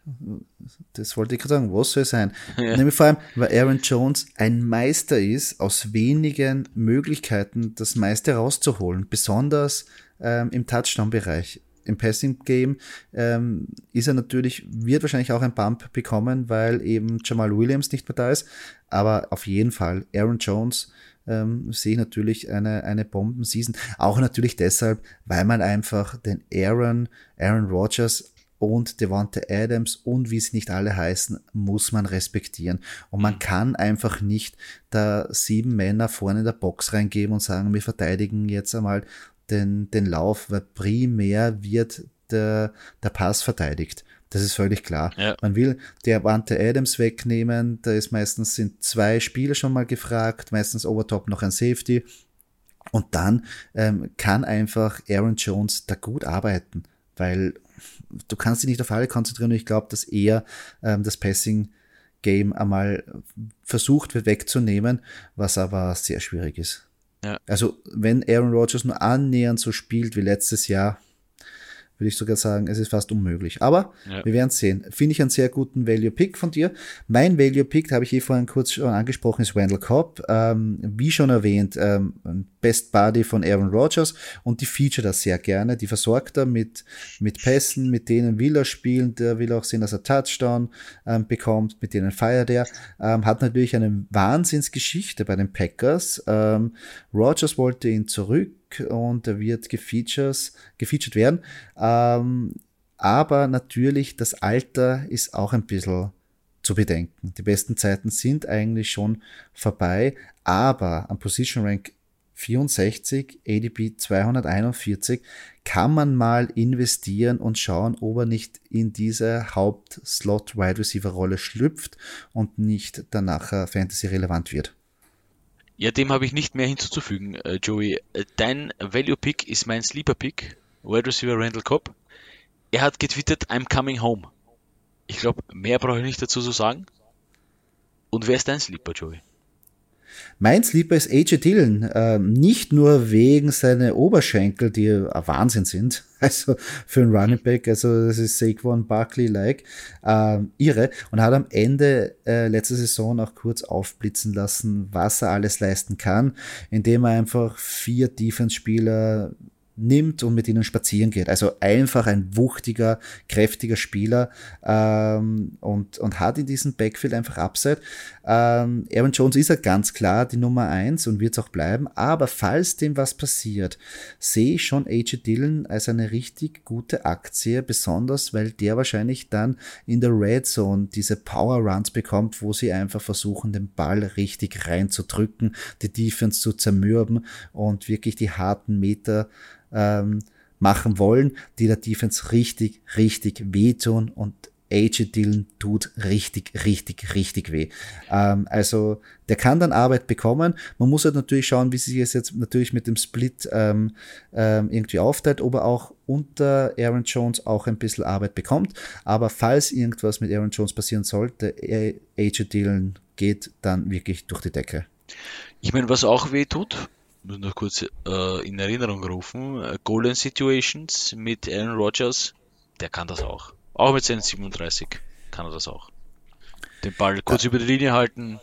Das wollte ich gerade sagen, was soll sein? Nämlich vor allem, weil Aaron Jones ein Meister ist, aus wenigen Möglichkeiten das meiste rauszuholen, besonders ähm, im Touchdown-Bereich. Im Passing-Game ähm, ist er natürlich, wird wahrscheinlich auch ein Bump bekommen, weil eben Jamal Williams nicht mehr da ist. Aber auf jeden Fall, Aaron Jones ähm, sehe ich natürlich eine, eine Bombenseason. Auch natürlich deshalb, weil man einfach den Aaron, Aaron Rodgers und Devante Adams und wie sie nicht alle heißen, muss man respektieren. Und man mhm. kann einfach nicht da sieben Männer vorne in der Box reingeben und sagen, wir verteidigen jetzt einmal den, den Lauf, weil primär wird der, der Pass verteidigt. Das ist völlig klar. Ja. Man will der Wante Adams wegnehmen. Da ist meistens sind zwei Spieler schon mal gefragt, meistens Overtop noch ein Safety. Und dann ähm, kann einfach Aaron Jones da gut arbeiten, weil du kannst dich nicht auf alle konzentrieren und ich glaube, dass er ähm, das Passing Game einmal versucht wird wegzunehmen, was aber sehr schwierig ist. Ja. Also wenn Aaron Rodgers nur annähernd so spielt wie letztes Jahr, würde ich sogar sagen, es ist fast unmöglich. Aber ja. wir werden sehen. Finde ich einen sehr guten Value-Pick von dir. Mein Value-Pick, habe ich eh vorhin kurz schon angesprochen, ist Randall Cobb. Ähm, wie schon erwähnt, ähm, Best Buddy von Aaron Rodgers und die feature das sehr gerne. Die versorgt er mit, mit Pässen, mit denen will er spielen. Der will auch sehen, dass er Touchdown ähm, bekommt, mit denen feiert er. Ähm, hat natürlich eine Wahnsinnsgeschichte bei den Packers. Ähm, Rodgers wollte ihn zurück und er wird gefeatured, gefeatured werden. Ähm, aber natürlich, das Alter ist auch ein bisschen zu bedenken. Die besten Zeiten sind eigentlich schon vorbei, aber am Position Rank 64, ADP 241 kann man mal investieren und schauen, ob er nicht in diese Haupt-Slot-Wide Receiver-Rolle schlüpft und nicht danach Fantasy relevant wird. Ja, dem habe ich nicht mehr hinzuzufügen, äh, Joey. Äh, dein Value Pick ist mein Sleeper Pick, Wide Receiver Randall Cobb. Er hat getwittert, I'm coming home. Ich glaube, mehr brauche ich nicht dazu zu sagen. Und wer ist dein Sleeper, Joey? Mein Sleeper ist AJ Dillon, äh, nicht nur wegen seiner Oberschenkel, die äh, Wahnsinn sind, also für einen Running Back, also das ist Saquon Barkley-like, äh, irre, und hat am Ende äh, letzte Saison auch kurz aufblitzen lassen, was er alles leisten kann, indem er einfach vier Defense-Spieler nimmt und mit ihnen spazieren geht. Also einfach ein wuchtiger, kräftiger Spieler ähm, und, und hat in diesem Backfield einfach Upside. Ähm, Aaron Jones ist ja ganz klar die Nummer eins und wird es auch bleiben, aber falls dem was passiert, sehe ich schon AJ Dillon als eine richtig gute Aktie, besonders weil der wahrscheinlich dann in der Red Zone diese Power Runs bekommt, wo sie einfach versuchen, den Ball richtig reinzudrücken, die Defense zu zermürben und wirklich die harten Meter ähm, machen wollen, die der Defense richtig, richtig wehtun und AJ Dillon tut richtig, richtig, richtig weh. Ähm, also der kann dann Arbeit bekommen. Man muss halt natürlich schauen, wie sich es jetzt natürlich mit dem Split ähm, ähm, irgendwie aufteilt, ob er auch unter Aaron Jones auch ein bisschen Arbeit bekommt. Aber falls irgendwas mit Aaron Jones passieren sollte, AJ Dillon geht dann wirklich durch die Decke. Ich meine, was auch weh tut, muss noch kurz äh, in Erinnerung rufen, äh, Golden Situations mit Aaron Rodgers, der kann das auch. Auch mit seinen 37 kann er das auch. Den Ball kurz ja. über die Linie halten,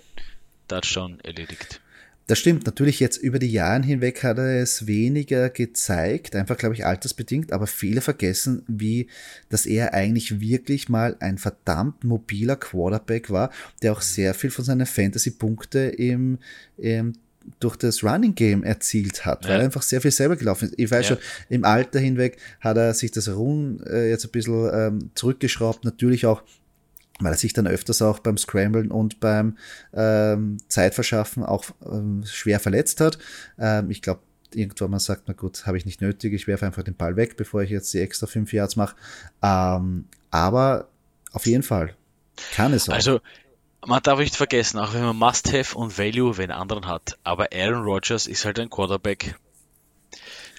Touchdown erledigt. Das stimmt, natürlich jetzt über die Jahre hinweg hat er es weniger gezeigt, einfach glaube ich altersbedingt, aber viele vergessen, wie, dass er eigentlich wirklich mal ein verdammt mobiler Quarterback war, der auch sehr viel von seinen Fantasy-Punkte im, im durch das Running Game erzielt hat, weil er einfach sehr viel selber gelaufen ist. Ich weiß ja. schon, im Alter hinweg hat er sich das Run äh, jetzt ein bisschen ähm, zurückgeschraubt, natürlich auch weil er sich dann öfters auch beim Scramblen und beim ähm, Zeitverschaffen auch ähm, schwer verletzt hat. Ähm, ich glaube, irgendwann man sagt, na gut, habe ich nicht nötig, ich werfe einfach den Ball weg, bevor ich jetzt die extra fünf Yards mache. Ähm, aber auf jeden Fall kann es auch. Also man darf nicht vergessen, auch wenn man Must-Have und Value wenn anderen hat, aber Aaron Rodgers ist halt ein Quarterback.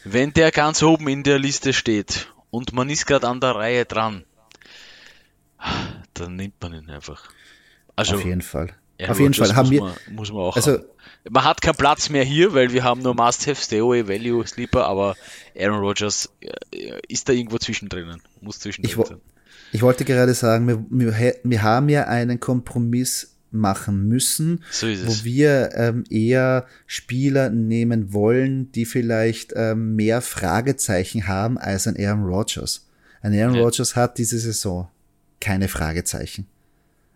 Wenn der ganz oben in der Liste steht und man ist gerade an der Reihe dran, dann nimmt man ihn einfach. Also, Auf jeden Fall. Aaron Auf jeden Rodgers Fall haben wir, man, muss man auch. Also, haben. man hat keinen Platz mehr hier, weil wir haben nur Must-Have, Stay Value, Sleeper, aber Aaron Rodgers äh, ist da irgendwo zwischendrin, muss zwischendrin ich, sein. Ich wollte gerade sagen, wir, wir, wir haben ja einen Kompromiss machen müssen, so wo wir ähm, eher Spieler nehmen wollen, die vielleicht ähm, mehr Fragezeichen haben als ein Aaron Rodgers. Ein Aaron ja. Rodgers hat diese Saison keine Fragezeichen.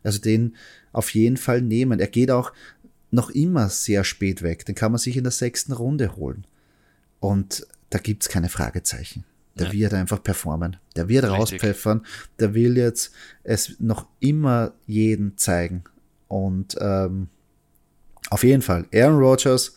Also den auf jeden Fall nehmen. Er geht auch noch immer sehr spät weg. Den kann man sich in der sechsten Runde holen. Und da gibt's keine Fragezeichen. Der ja. wird einfach performen. Der wird Richtig. rauspfeffern. Der will jetzt es noch immer jeden zeigen. Und ähm, auf jeden Fall, Aaron Rodgers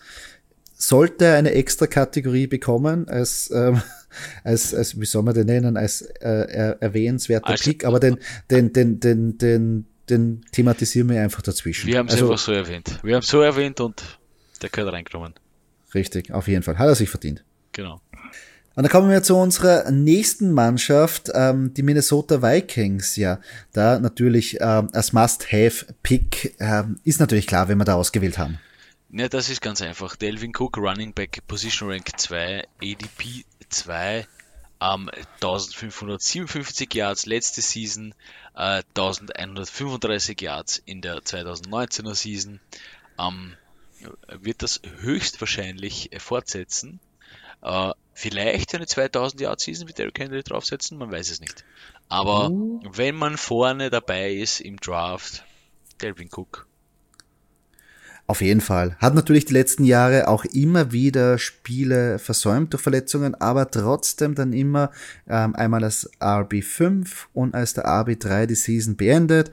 sollte eine extra Kategorie bekommen als, ähm, als, als wie soll man den nennen, als äh, erwähnenswerter also, Pick, aber den, den, den, den, den, den thematisieren wir einfach dazwischen. Wir haben es also, einfach so erwähnt. Wir haben es so erwähnt und der gehört reingenommen. Richtig, auf jeden Fall. Hat er sich verdient. Genau. Und dann kommen wir zu unserer nächsten Mannschaft, ähm, die Minnesota Vikings. Ja, da natürlich ähm, als Must-Have-Pick ähm, ist natürlich klar, wenn wir da ausgewählt haben. Ja, das ist ganz einfach. Delvin Cook, Running Back, Position Rank 2, ADP 2, ähm, 1557 Yards letzte Season, äh, 1135 Yards in der 2019er Season. Ähm, wird das höchstwahrscheinlich fortsetzen. Äh, vielleicht eine 2000 Yard Season mit Derrick Henry draufsetzen, man weiß es nicht. Aber uh. wenn man vorne dabei ist im Draft, Delvin Cook auf jeden Fall. Hat natürlich die letzten Jahre auch immer wieder Spiele versäumt durch Verletzungen, aber trotzdem dann immer ähm, einmal als RB5 und als der RB3 die Season beendet.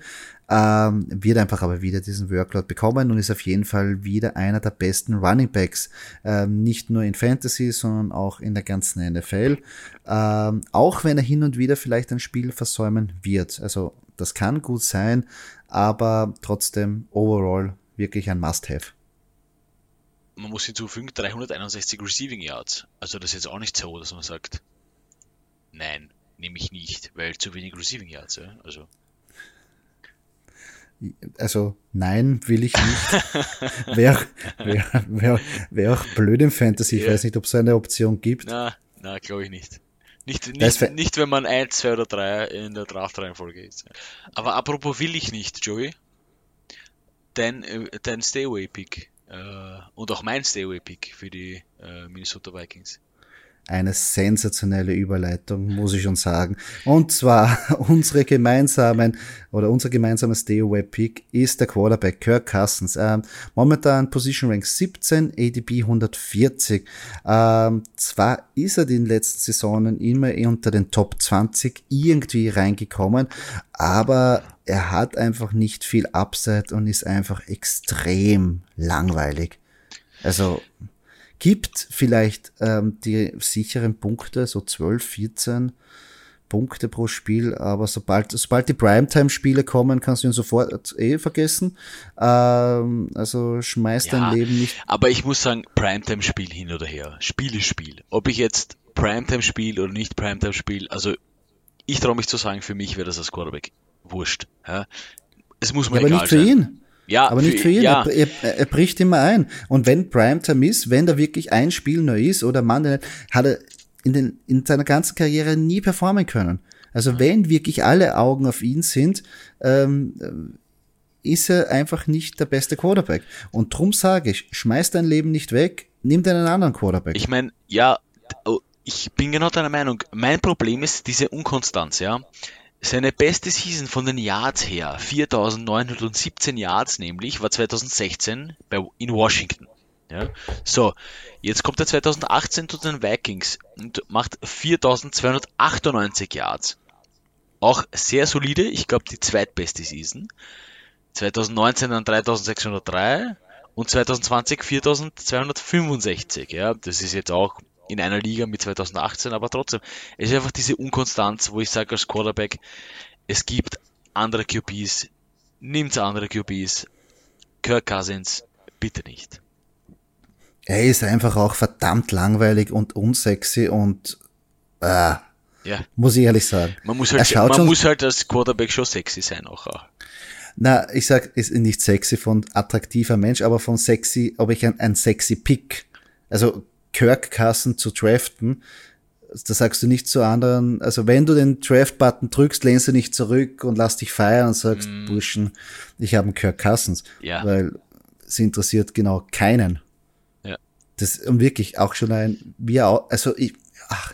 Ähm, wird einfach aber wieder diesen Workload bekommen und ist auf jeden Fall wieder einer der besten Running Backs. Ähm, nicht nur in Fantasy, sondern auch in der ganzen NFL. Ähm, auch wenn er hin und wieder vielleicht ein Spiel versäumen wird. Also das kann gut sein, aber trotzdem overall wirklich ein Must-Have. Man muss hinzufügen, 361 Receiving Yards. Also das ist jetzt auch nicht so, dass man sagt, nein, nehme ich nicht, weil zu wenig Receiving Yards. Ja? Also. Also nein, will ich nicht. Wäre wär, wär, wär auch blöd im Fantasy. Ich ja. weiß nicht, ob es eine Option gibt. Na, na glaube ich nicht. Nicht, nicht, nicht, wenn man 1, 2 oder 3 in der Draft-Reihenfolge ist. Aber apropos will ich nicht, Joey dein, äh, dein Stay-Away-Pick äh, und auch mein Stay-Away-Pick für die äh, Minnesota Vikings. Eine sensationelle Überleitung, muss ich schon sagen. Und zwar unsere gemeinsamen oder unser gemeinsames Stay-Away-Pick ist der Quarterback Kirk Cousins. Ähm, momentan Position Rank 17, ADP 140. Ähm, zwar ist er in den letzten Saisonen immer unter den Top 20 irgendwie reingekommen, aber er hat einfach nicht viel Upside und ist einfach extrem langweilig. Also gibt vielleicht ähm, die sicheren Punkte, so 12, 14 Punkte pro Spiel, aber sobald, sobald die Primetime-Spiele kommen, kannst du ihn sofort eh vergessen. Ähm, also schmeißt ja, dein Leben nicht. Aber ich muss sagen, Primetime-Spiel hin oder her. Spiel ist Spiel. Ob ich jetzt Primetime-Spiel oder nicht Primetime-Spiel, also ich traue mich zu sagen, für mich wäre das als Quarterback wurscht. Ja. Es muss mir ja, aber nicht für sein. ihn. Ja, aber nicht für ihn. Ja. Er, er, er, bricht immer ein. Und wenn Primetime ist, wenn da wirklich ein Spiel neu ist oder man, hat er in, den, in seiner ganzen Karriere nie performen können. Also wenn wirklich alle Augen auf ihn sind, ähm, ist er einfach nicht der beste Quarterback. Und drum sage ich, schmeiß dein Leben nicht weg, nimm dir einen anderen Quarterback. Ich meine, ja, oh, ich bin genau deiner Meinung. Mein Problem ist diese Unkonstanz, ja. Seine beste Season von den Yards her, 4917 Yards nämlich, war 2016 bei, in Washington. Ja, so, jetzt kommt er 2018 zu den Vikings und macht 4298 Yards. Auch sehr solide, ich glaube die zweitbeste Season. 2019 dann 3603 und 2020 4265. Ja, das ist jetzt auch in einer Liga mit 2018, aber trotzdem, es ist einfach diese Unkonstanz, wo ich sage als Quarterback, es gibt andere QBs, nimmt andere QBs, Kirk Cousins, bitte nicht. Er ist einfach auch verdammt langweilig und unsexy und äh, ja. muss ich ehrlich sagen. Man muss halt, man muss halt als Quarterback schon sexy sein auch. Na, ich sag, ist nicht sexy von attraktiver Mensch, aber von sexy, ob ich ein, ein sexy Pick. Also Kirk-Kassen zu draften. Da sagst du nicht zu anderen, also wenn du den Draft-Button drückst, lehnst du nicht zurück und lass dich feiern und sagst, mm. Burschen, ich habe einen Kirk Cousins. Ja. Weil sie interessiert genau keinen. Ja. Das und wirklich auch schon ein, wie auch, also ich, ach,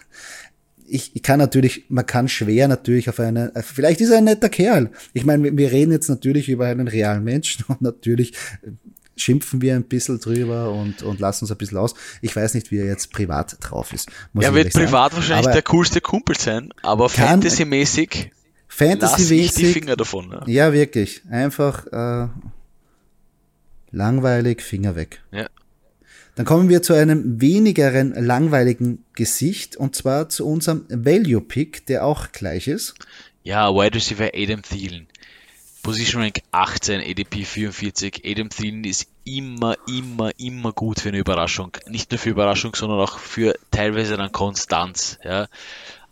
ich, ich kann natürlich, man kann schwer natürlich auf einen, vielleicht ist er ein netter Kerl. Ich meine, wir reden jetzt natürlich über einen realen Menschen und natürlich schimpfen wir ein bisschen drüber und, und lassen uns ein bisschen aus. Ich weiß nicht, wie er jetzt privat drauf ist. er wird privat sagen. wahrscheinlich aber der coolste Kumpel sein, aber fantasymäßig Fantasy lass die Finger davon. Ne? Ja, wirklich. Einfach äh, langweilig, Finger weg. Ja. Dann kommen wir zu einem wenigeren langweiligen Gesicht und zwar zu unserem Value Pick, der auch gleich ist. Ja, Wide Receiver Adam Thielen. Position Rank 18, ADP 44. Adam Thielen ist immer, immer, immer gut für eine Überraschung. Nicht nur für Überraschung, sondern auch für teilweise dann Konstanz. Ja.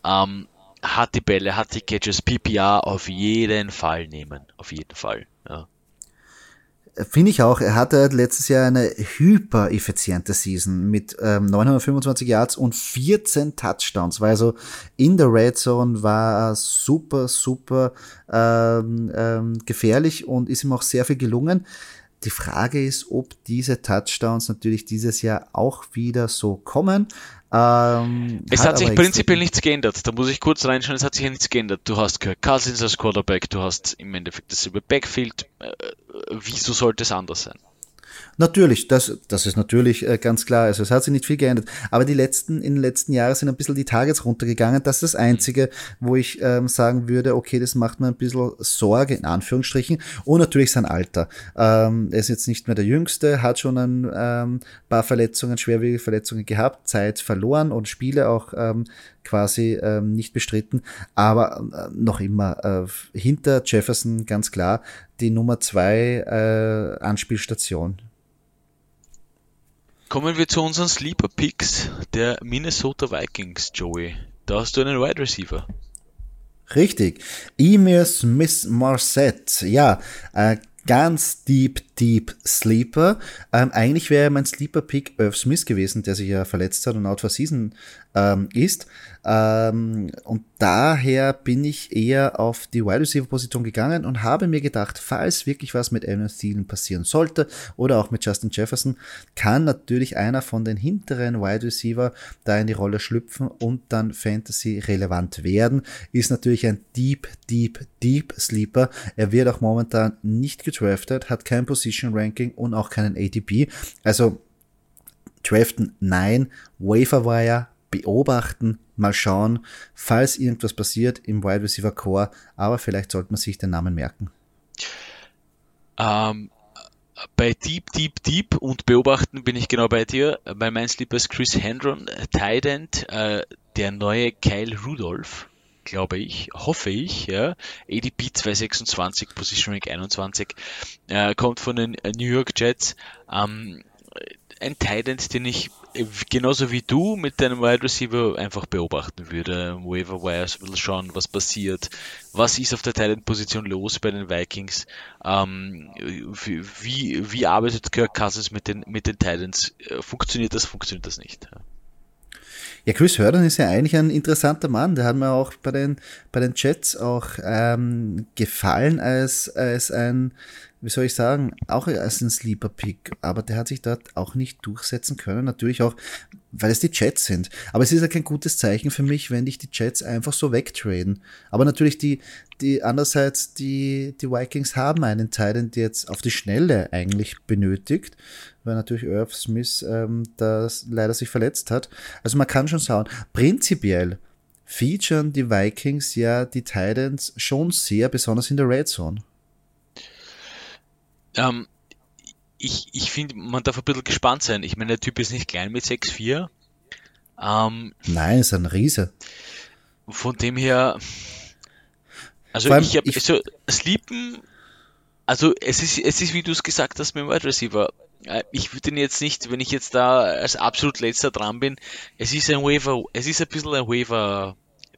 Ähm, hat die Bälle, hat die Catches, PPR auf jeden Fall nehmen. Auf jeden Fall. Ja. Finde ich auch. Er hatte letztes Jahr eine hyper-effiziente Season mit ähm, 925 Yards und 14 Touchdowns. War also in der Red Zone, war super, super ähm, ähm, gefährlich und ist ihm auch sehr viel gelungen. Die Frage ist, ob diese Touchdowns natürlich dieses Jahr auch wieder so kommen. Ähm, es hat, hat sich prinzipiell nichts geändert. Da muss ich kurz reinschauen, es hat sich ja nichts geändert. Du hast Kirk Cousins als Quarterback, du hast im Endeffekt das über Backfield. Äh, wieso sollte es anders sein? Natürlich, das, das ist natürlich äh, ganz klar. Also es hat sich nicht viel geändert. Aber die letzten, in den letzten Jahren sind ein bisschen die Targets runtergegangen. Das ist das Einzige, wo ich ähm, sagen würde, okay, das macht mir ein bisschen Sorge, in Anführungsstrichen. Und natürlich sein Alter. Ähm, er ist jetzt nicht mehr der Jüngste, hat schon ein ähm, paar Verletzungen, schwerwiegende Verletzungen gehabt, Zeit verloren und Spiele auch ähm, quasi ähm, nicht bestritten, aber äh, noch immer äh, hinter Jefferson ganz klar die Nummer zwei äh, Anspielstation. Kommen wir zu unseren Sleeper Picks der Minnesota Vikings, Joey. Da hast du einen Wide Receiver. Richtig. Emir Smith Marset. Ja, äh, ganz deep, deep Sleeper. Ähm, eigentlich wäre mein Sleeper-Pick Irv Smith gewesen, der sich ja verletzt hat und out for season ähm, ist. Ähm, und daher bin ich eher auf die Wide Receiver Position gegangen und habe mir gedacht, falls wirklich was mit Evan Thielen passieren sollte oder auch mit Justin Jefferson, kann natürlich einer von den hinteren Wide Receiver da in die Rolle schlüpfen und dann Fantasy relevant werden. Ist natürlich ein Deep, Deep, Deep Sleeper. Er wird auch momentan nicht gedraftet, hat kein Position Ranking und auch keinen ATP. Also draften nein, Wire beobachten, mal schauen, falls irgendwas passiert im Wide Receiver Core, aber vielleicht sollte man sich den Namen merken. Ähm, bei Deep, Deep, Deep und beobachten bin ich genau bei dir. Bei mein Sleeper ist Chris Hendron, Tident, äh, der neue Kyle Rudolph, glaube ich, hoffe ich, ja. ADP 226, Position Rank 21, äh, kommt von den New York Jets. Ähm, ein Tident, den ich genauso wie du mit deinem Wide Receiver einfach beobachten würde. Waiver Wires will schauen, was passiert. Was ist auf der Talent-Position los bei den Vikings? Ähm, wie, wie arbeitet Kirk Cousins mit den, mit den Titans? Äh, funktioniert das, funktioniert das nicht? Ja, Chris Herden ist ja eigentlich ein interessanter Mann. Der hat mir auch bei den, bei den Jets auch ähm, gefallen als, als ein wie soll ich sagen, auch als ein Sleeper-Pick, aber der hat sich dort auch nicht durchsetzen können. Natürlich auch, weil es die Jets sind. Aber es ist ja kein gutes Zeichen für mich, wenn dich die Jets einfach so wegtraden. Aber natürlich die, die, andererseits, die, die Vikings haben einen Teil, der jetzt auf die Schnelle eigentlich benötigt, weil natürlich Irv Smith ähm, das leider sich verletzt hat. Also man kann schon sagen, prinzipiell featuren die Vikings ja die Titans schon sehr, besonders in der Red Zone. Ähm, ich ich finde, man darf ein bisschen gespannt sein. Ich meine, der Typ ist nicht klein mit 6'4. Ähm, Nein, ist ein Riese. Von dem her, also allem, ich habe so Sleepen, also es ist, es ist wie du es gesagt hast mit dem Wide Receiver. Äh, ich würde ihn jetzt nicht, wenn ich jetzt da als absolut letzter dran bin, es ist ein Waiver, es ist ein bisschen eine Waiver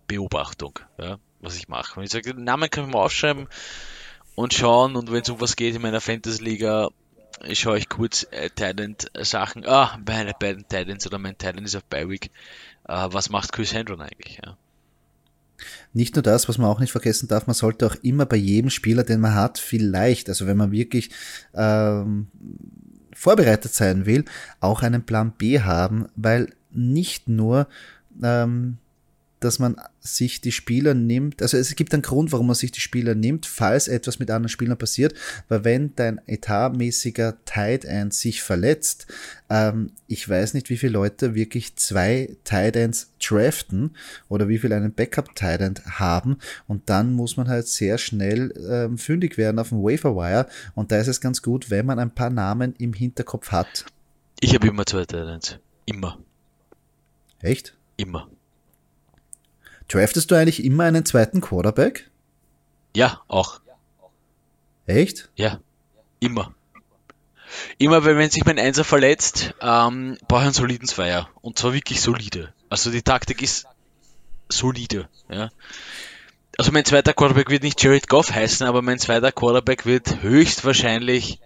Beobachtung, ja, was ich mache. Wenn ich sage, den Namen kann ich mal aufschreiben, und schauen und wenn es um was geht in meiner Fantasy-Liga, schaue ich kurz äh, Talent-Sachen. Ah, meine beiden Talents oder mein Talent ist auf Bi-Week. Äh, was macht Chris Hendron eigentlich? Ja. Nicht nur das, was man auch nicht vergessen darf, man sollte auch immer bei jedem Spieler, den man hat, vielleicht, also wenn man wirklich ähm, vorbereitet sein will, auch einen Plan B haben, weil nicht nur ähm, dass man sich die Spieler nimmt, also es gibt einen Grund, warum man sich die Spieler nimmt, falls etwas mit anderen Spielern passiert, weil wenn dein etatmäßiger Tight End sich verletzt, ähm, ich weiß nicht, wie viele Leute wirklich zwei Tight Ends draften oder wie viele einen Backup Tight End haben und dann muss man halt sehr schnell ähm, fündig werden auf dem Waferwire und da ist es ganz gut, wenn man ein paar Namen im Hinterkopf hat. Ich habe immer zwei Tight Ends. Immer. Echt? Immer. Draftest du eigentlich immer einen zweiten Quarterback? Ja, auch. Echt? Ja, immer. Immer, weil wenn sich mein Einser verletzt, ähm, brauche ich einen soliden Zweier. Und zwar wirklich solide. Also die Taktik ist solide. Ja. Also mein zweiter Quarterback wird nicht Jared Goff heißen, aber mein zweiter Quarterback wird höchstwahrscheinlich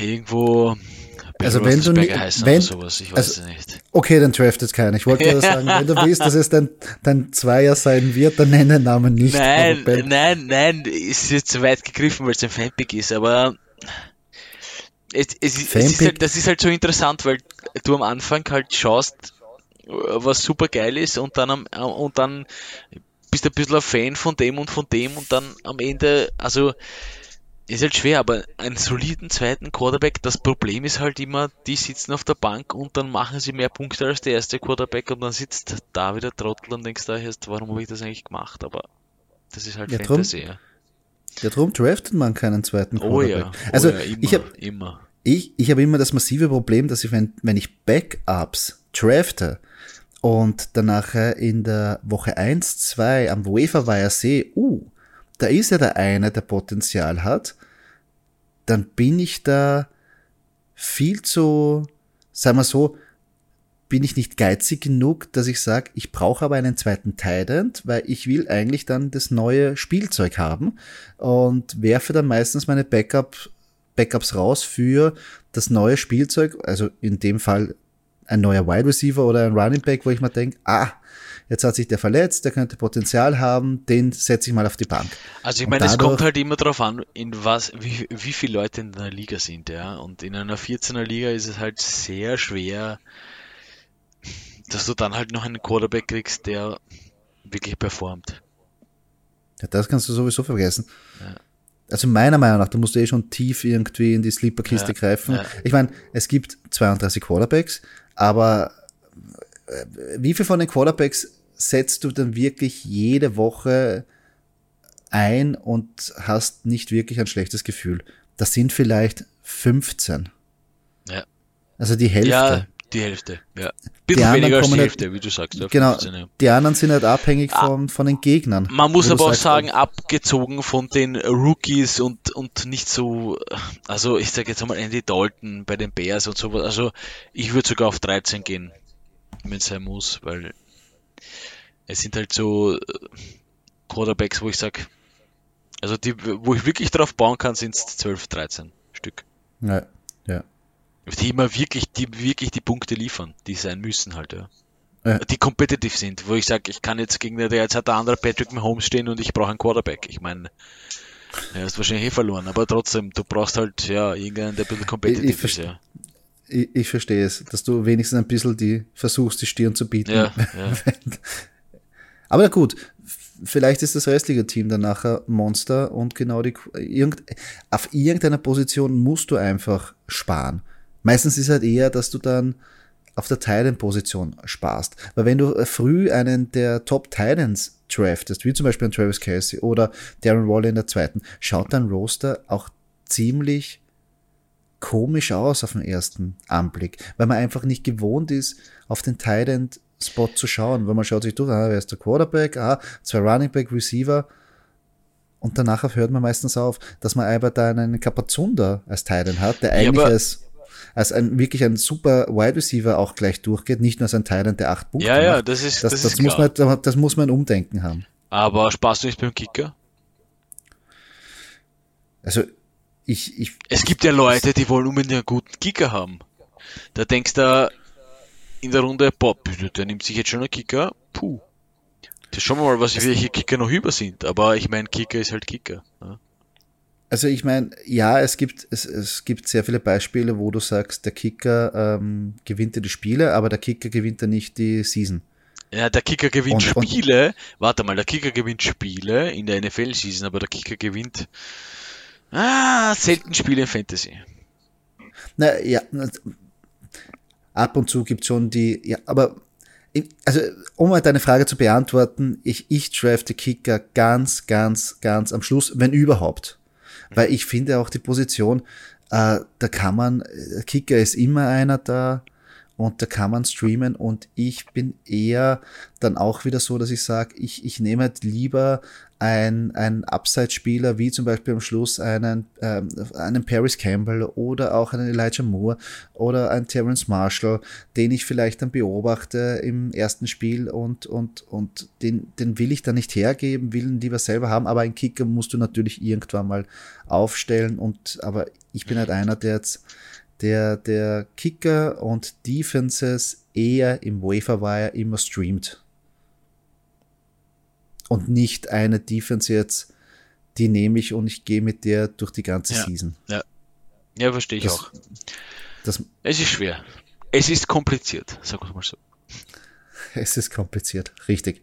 irgendwo also wenn du nicht, wenn, sowas, ich weiß also, nicht. Okay, dann draftet keiner. Ich wollte nur sagen, wenn du willst, dass es dein, dein Zweier sein wird, dann nenne den Namen nicht. Nein, nein, nein, ist jetzt zu weit gegriffen, weil es ein Fanpick ist, aber es, es, es ist halt, das ist halt so interessant, weil du am Anfang halt schaust, was super geil ist und dann am, und dann bist du ein bisschen ein Fan von dem und von dem und dann am Ende, also ist halt schwer, aber einen soliden zweiten Quarterback, das Problem ist halt immer, die sitzen auf der Bank und dann machen sie mehr Punkte als der erste Quarterback und dann sitzt da wieder Trottel und denkst da erst, warum habe ich das eigentlich gemacht? Aber das ist halt ja, Fantasy. Drum, ja, darum draftet man keinen zweiten Quarterback. Oh ja, oh also ja, immer, ich habe immer. Ich, ich habe immer das massive Problem, dass ich, wenn, wenn ich Backups drafte und danach in der Woche 1, 2 am Waferwire sehe, uh, da ist ja der eine, der Potenzial hat, dann bin ich da viel zu, sagen wir so, bin ich nicht geizig genug, dass ich sage, ich brauche aber einen zweiten Tident, weil ich will eigentlich dann das neue Spielzeug haben und werfe dann meistens meine Backup, Backups raus für das neue Spielzeug, also in dem Fall ein neuer Wide Receiver oder ein Running Back, wo ich mir denke, ah, jetzt hat sich der verletzt, der könnte Potenzial haben, den setze ich mal auf die Bank. Also ich meine, es kommt halt immer darauf an, in was, wie, wie viele Leute in der Liga sind, ja. Und in einer 14er Liga ist es halt sehr schwer, dass du dann halt noch einen Quarterback kriegst, der wirklich performt. Ja, das kannst du sowieso vergessen. Ja. Also meiner Meinung nach, da musst du eh schon tief irgendwie in die Sleeper-Kiste ja, greifen. Ja. Ich meine, es gibt 32 Quarterbacks, aber äh, wie viel von den Quarterbacks setzt du dann wirklich jede Woche ein und hast nicht wirklich ein schlechtes Gefühl? Das sind vielleicht 15. Ja. Also die Hälfte. Ja, die Hälfte, ja. Bisschen weniger als die halt Hälfte, halt, wie du sagst. Ja, genau, 15, ja. die anderen sind halt abhängig ah, von, von den Gegnern. Man muss aber auch sagen, abgezogen von den Rookies und, und nicht so, also ich sage jetzt einmal Andy Dalton bei den Bears und sowas, also ich würde sogar auf 13 gehen, wenn es sein muss, weil es sind halt so äh, Quarterbacks, wo ich sage, also die, wo ich wirklich drauf bauen kann, sind es 12, 13 Stück. Ja, ja. Die immer wirklich, die wirklich die Punkte liefern, die sein müssen halt, ja. ja. Die competitive sind, wo ich sage, ich kann jetzt gegen der, jetzt hat der andere Patrick Mahomes stehen und ich brauche einen Quarterback. Ich meine, er ist wahrscheinlich eh verloren, aber trotzdem, du brauchst halt, ja, irgendeinen, der ein bisschen competitive ist, ja. Ich, ich, verstehe es, dass du wenigstens ein bisschen die versuchst, die Stirn zu bieten. Ja, ja. Aber gut, vielleicht ist das restliche Team dann nachher Monster und genau die, irgend, auf irgendeiner Position musst du einfach sparen. Meistens ist halt eher, dass du dann auf der Titan-Position sparst. Weil wenn du früh einen der Top Titans draftest, wie zum Beispiel ein Travis Kelsey oder Darren Waller in der zweiten, schaut dein Roster auch ziemlich komisch aus auf den ersten Anblick, weil man einfach nicht gewohnt ist, auf den Titan Spot zu schauen, weil man schaut sich durch, ah, wer ist der Quarterback, ah, zwei Running Back, Receiver und danach hört man meistens auf, dass man aber da einen Kapazunda als Titan hat, der eigentlich ja, als als ein wirklich ein super Wide Receiver auch gleich durchgeht, nicht nur als ein Titan, der acht Punkte ja, macht. Ja, das ist das, das, das ist muss klar. man das muss man umdenken haben. Aber sparst du nicht beim Kicker? Also ich, ich es gibt ja Leute, die wollen unbedingt einen guten Kicker haben. Da denkst du, in der Runde, boah, der nimmt sich jetzt schon einen Kicker, puh. Das schauen wir mal, was welche Kicker noch über sind. Aber ich meine, Kicker ist halt Kicker. Ja. Also ich meine, ja, es gibt, es, es gibt sehr viele Beispiele, wo du sagst, der Kicker ähm, gewinnt ja die Spiele, aber der Kicker gewinnt ja nicht die Season. Ja, der Kicker gewinnt und, Spiele. Und, warte mal, der Kicker gewinnt Spiele in der NFL-Season, aber der Kicker gewinnt ah, selten Spiele in Fantasy. Na ja, ab und zu gibt es schon die, ja, aber also um mal deine Frage zu beantworten, ich, ich drafte Kicker ganz, ganz, ganz am Schluss, wenn überhaupt. Weil ich finde auch die Position, äh, da kann man, äh, Kicker ist immer einer da, und da kann man streamen und ich bin eher dann auch wieder so, dass ich sage, ich, ich nehme halt lieber ein, ein Upside-Spieler, wie zum Beispiel am Schluss einen, ähm, einen Paris Campbell oder auch einen Elijah Moore oder einen Terence Marshall, den ich vielleicht dann beobachte im ersten Spiel und, und, und den, den will ich dann nicht hergeben, will ihn lieber selber haben, aber einen Kicker musst du natürlich irgendwann mal aufstellen und, aber ich bin halt einer, der jetzt der, der Kicker und Defenses eher im Waferwire immer streamt. Und nicht eine Defense jetzt, die nehme ich und ich gehe mit der durch die ganze ja, Season. Ja, ja verstehe ich das, auch. Das, es ist schwer. Es ist kompliziert, sagen wir mal so. Es ist kompliziert, richtig.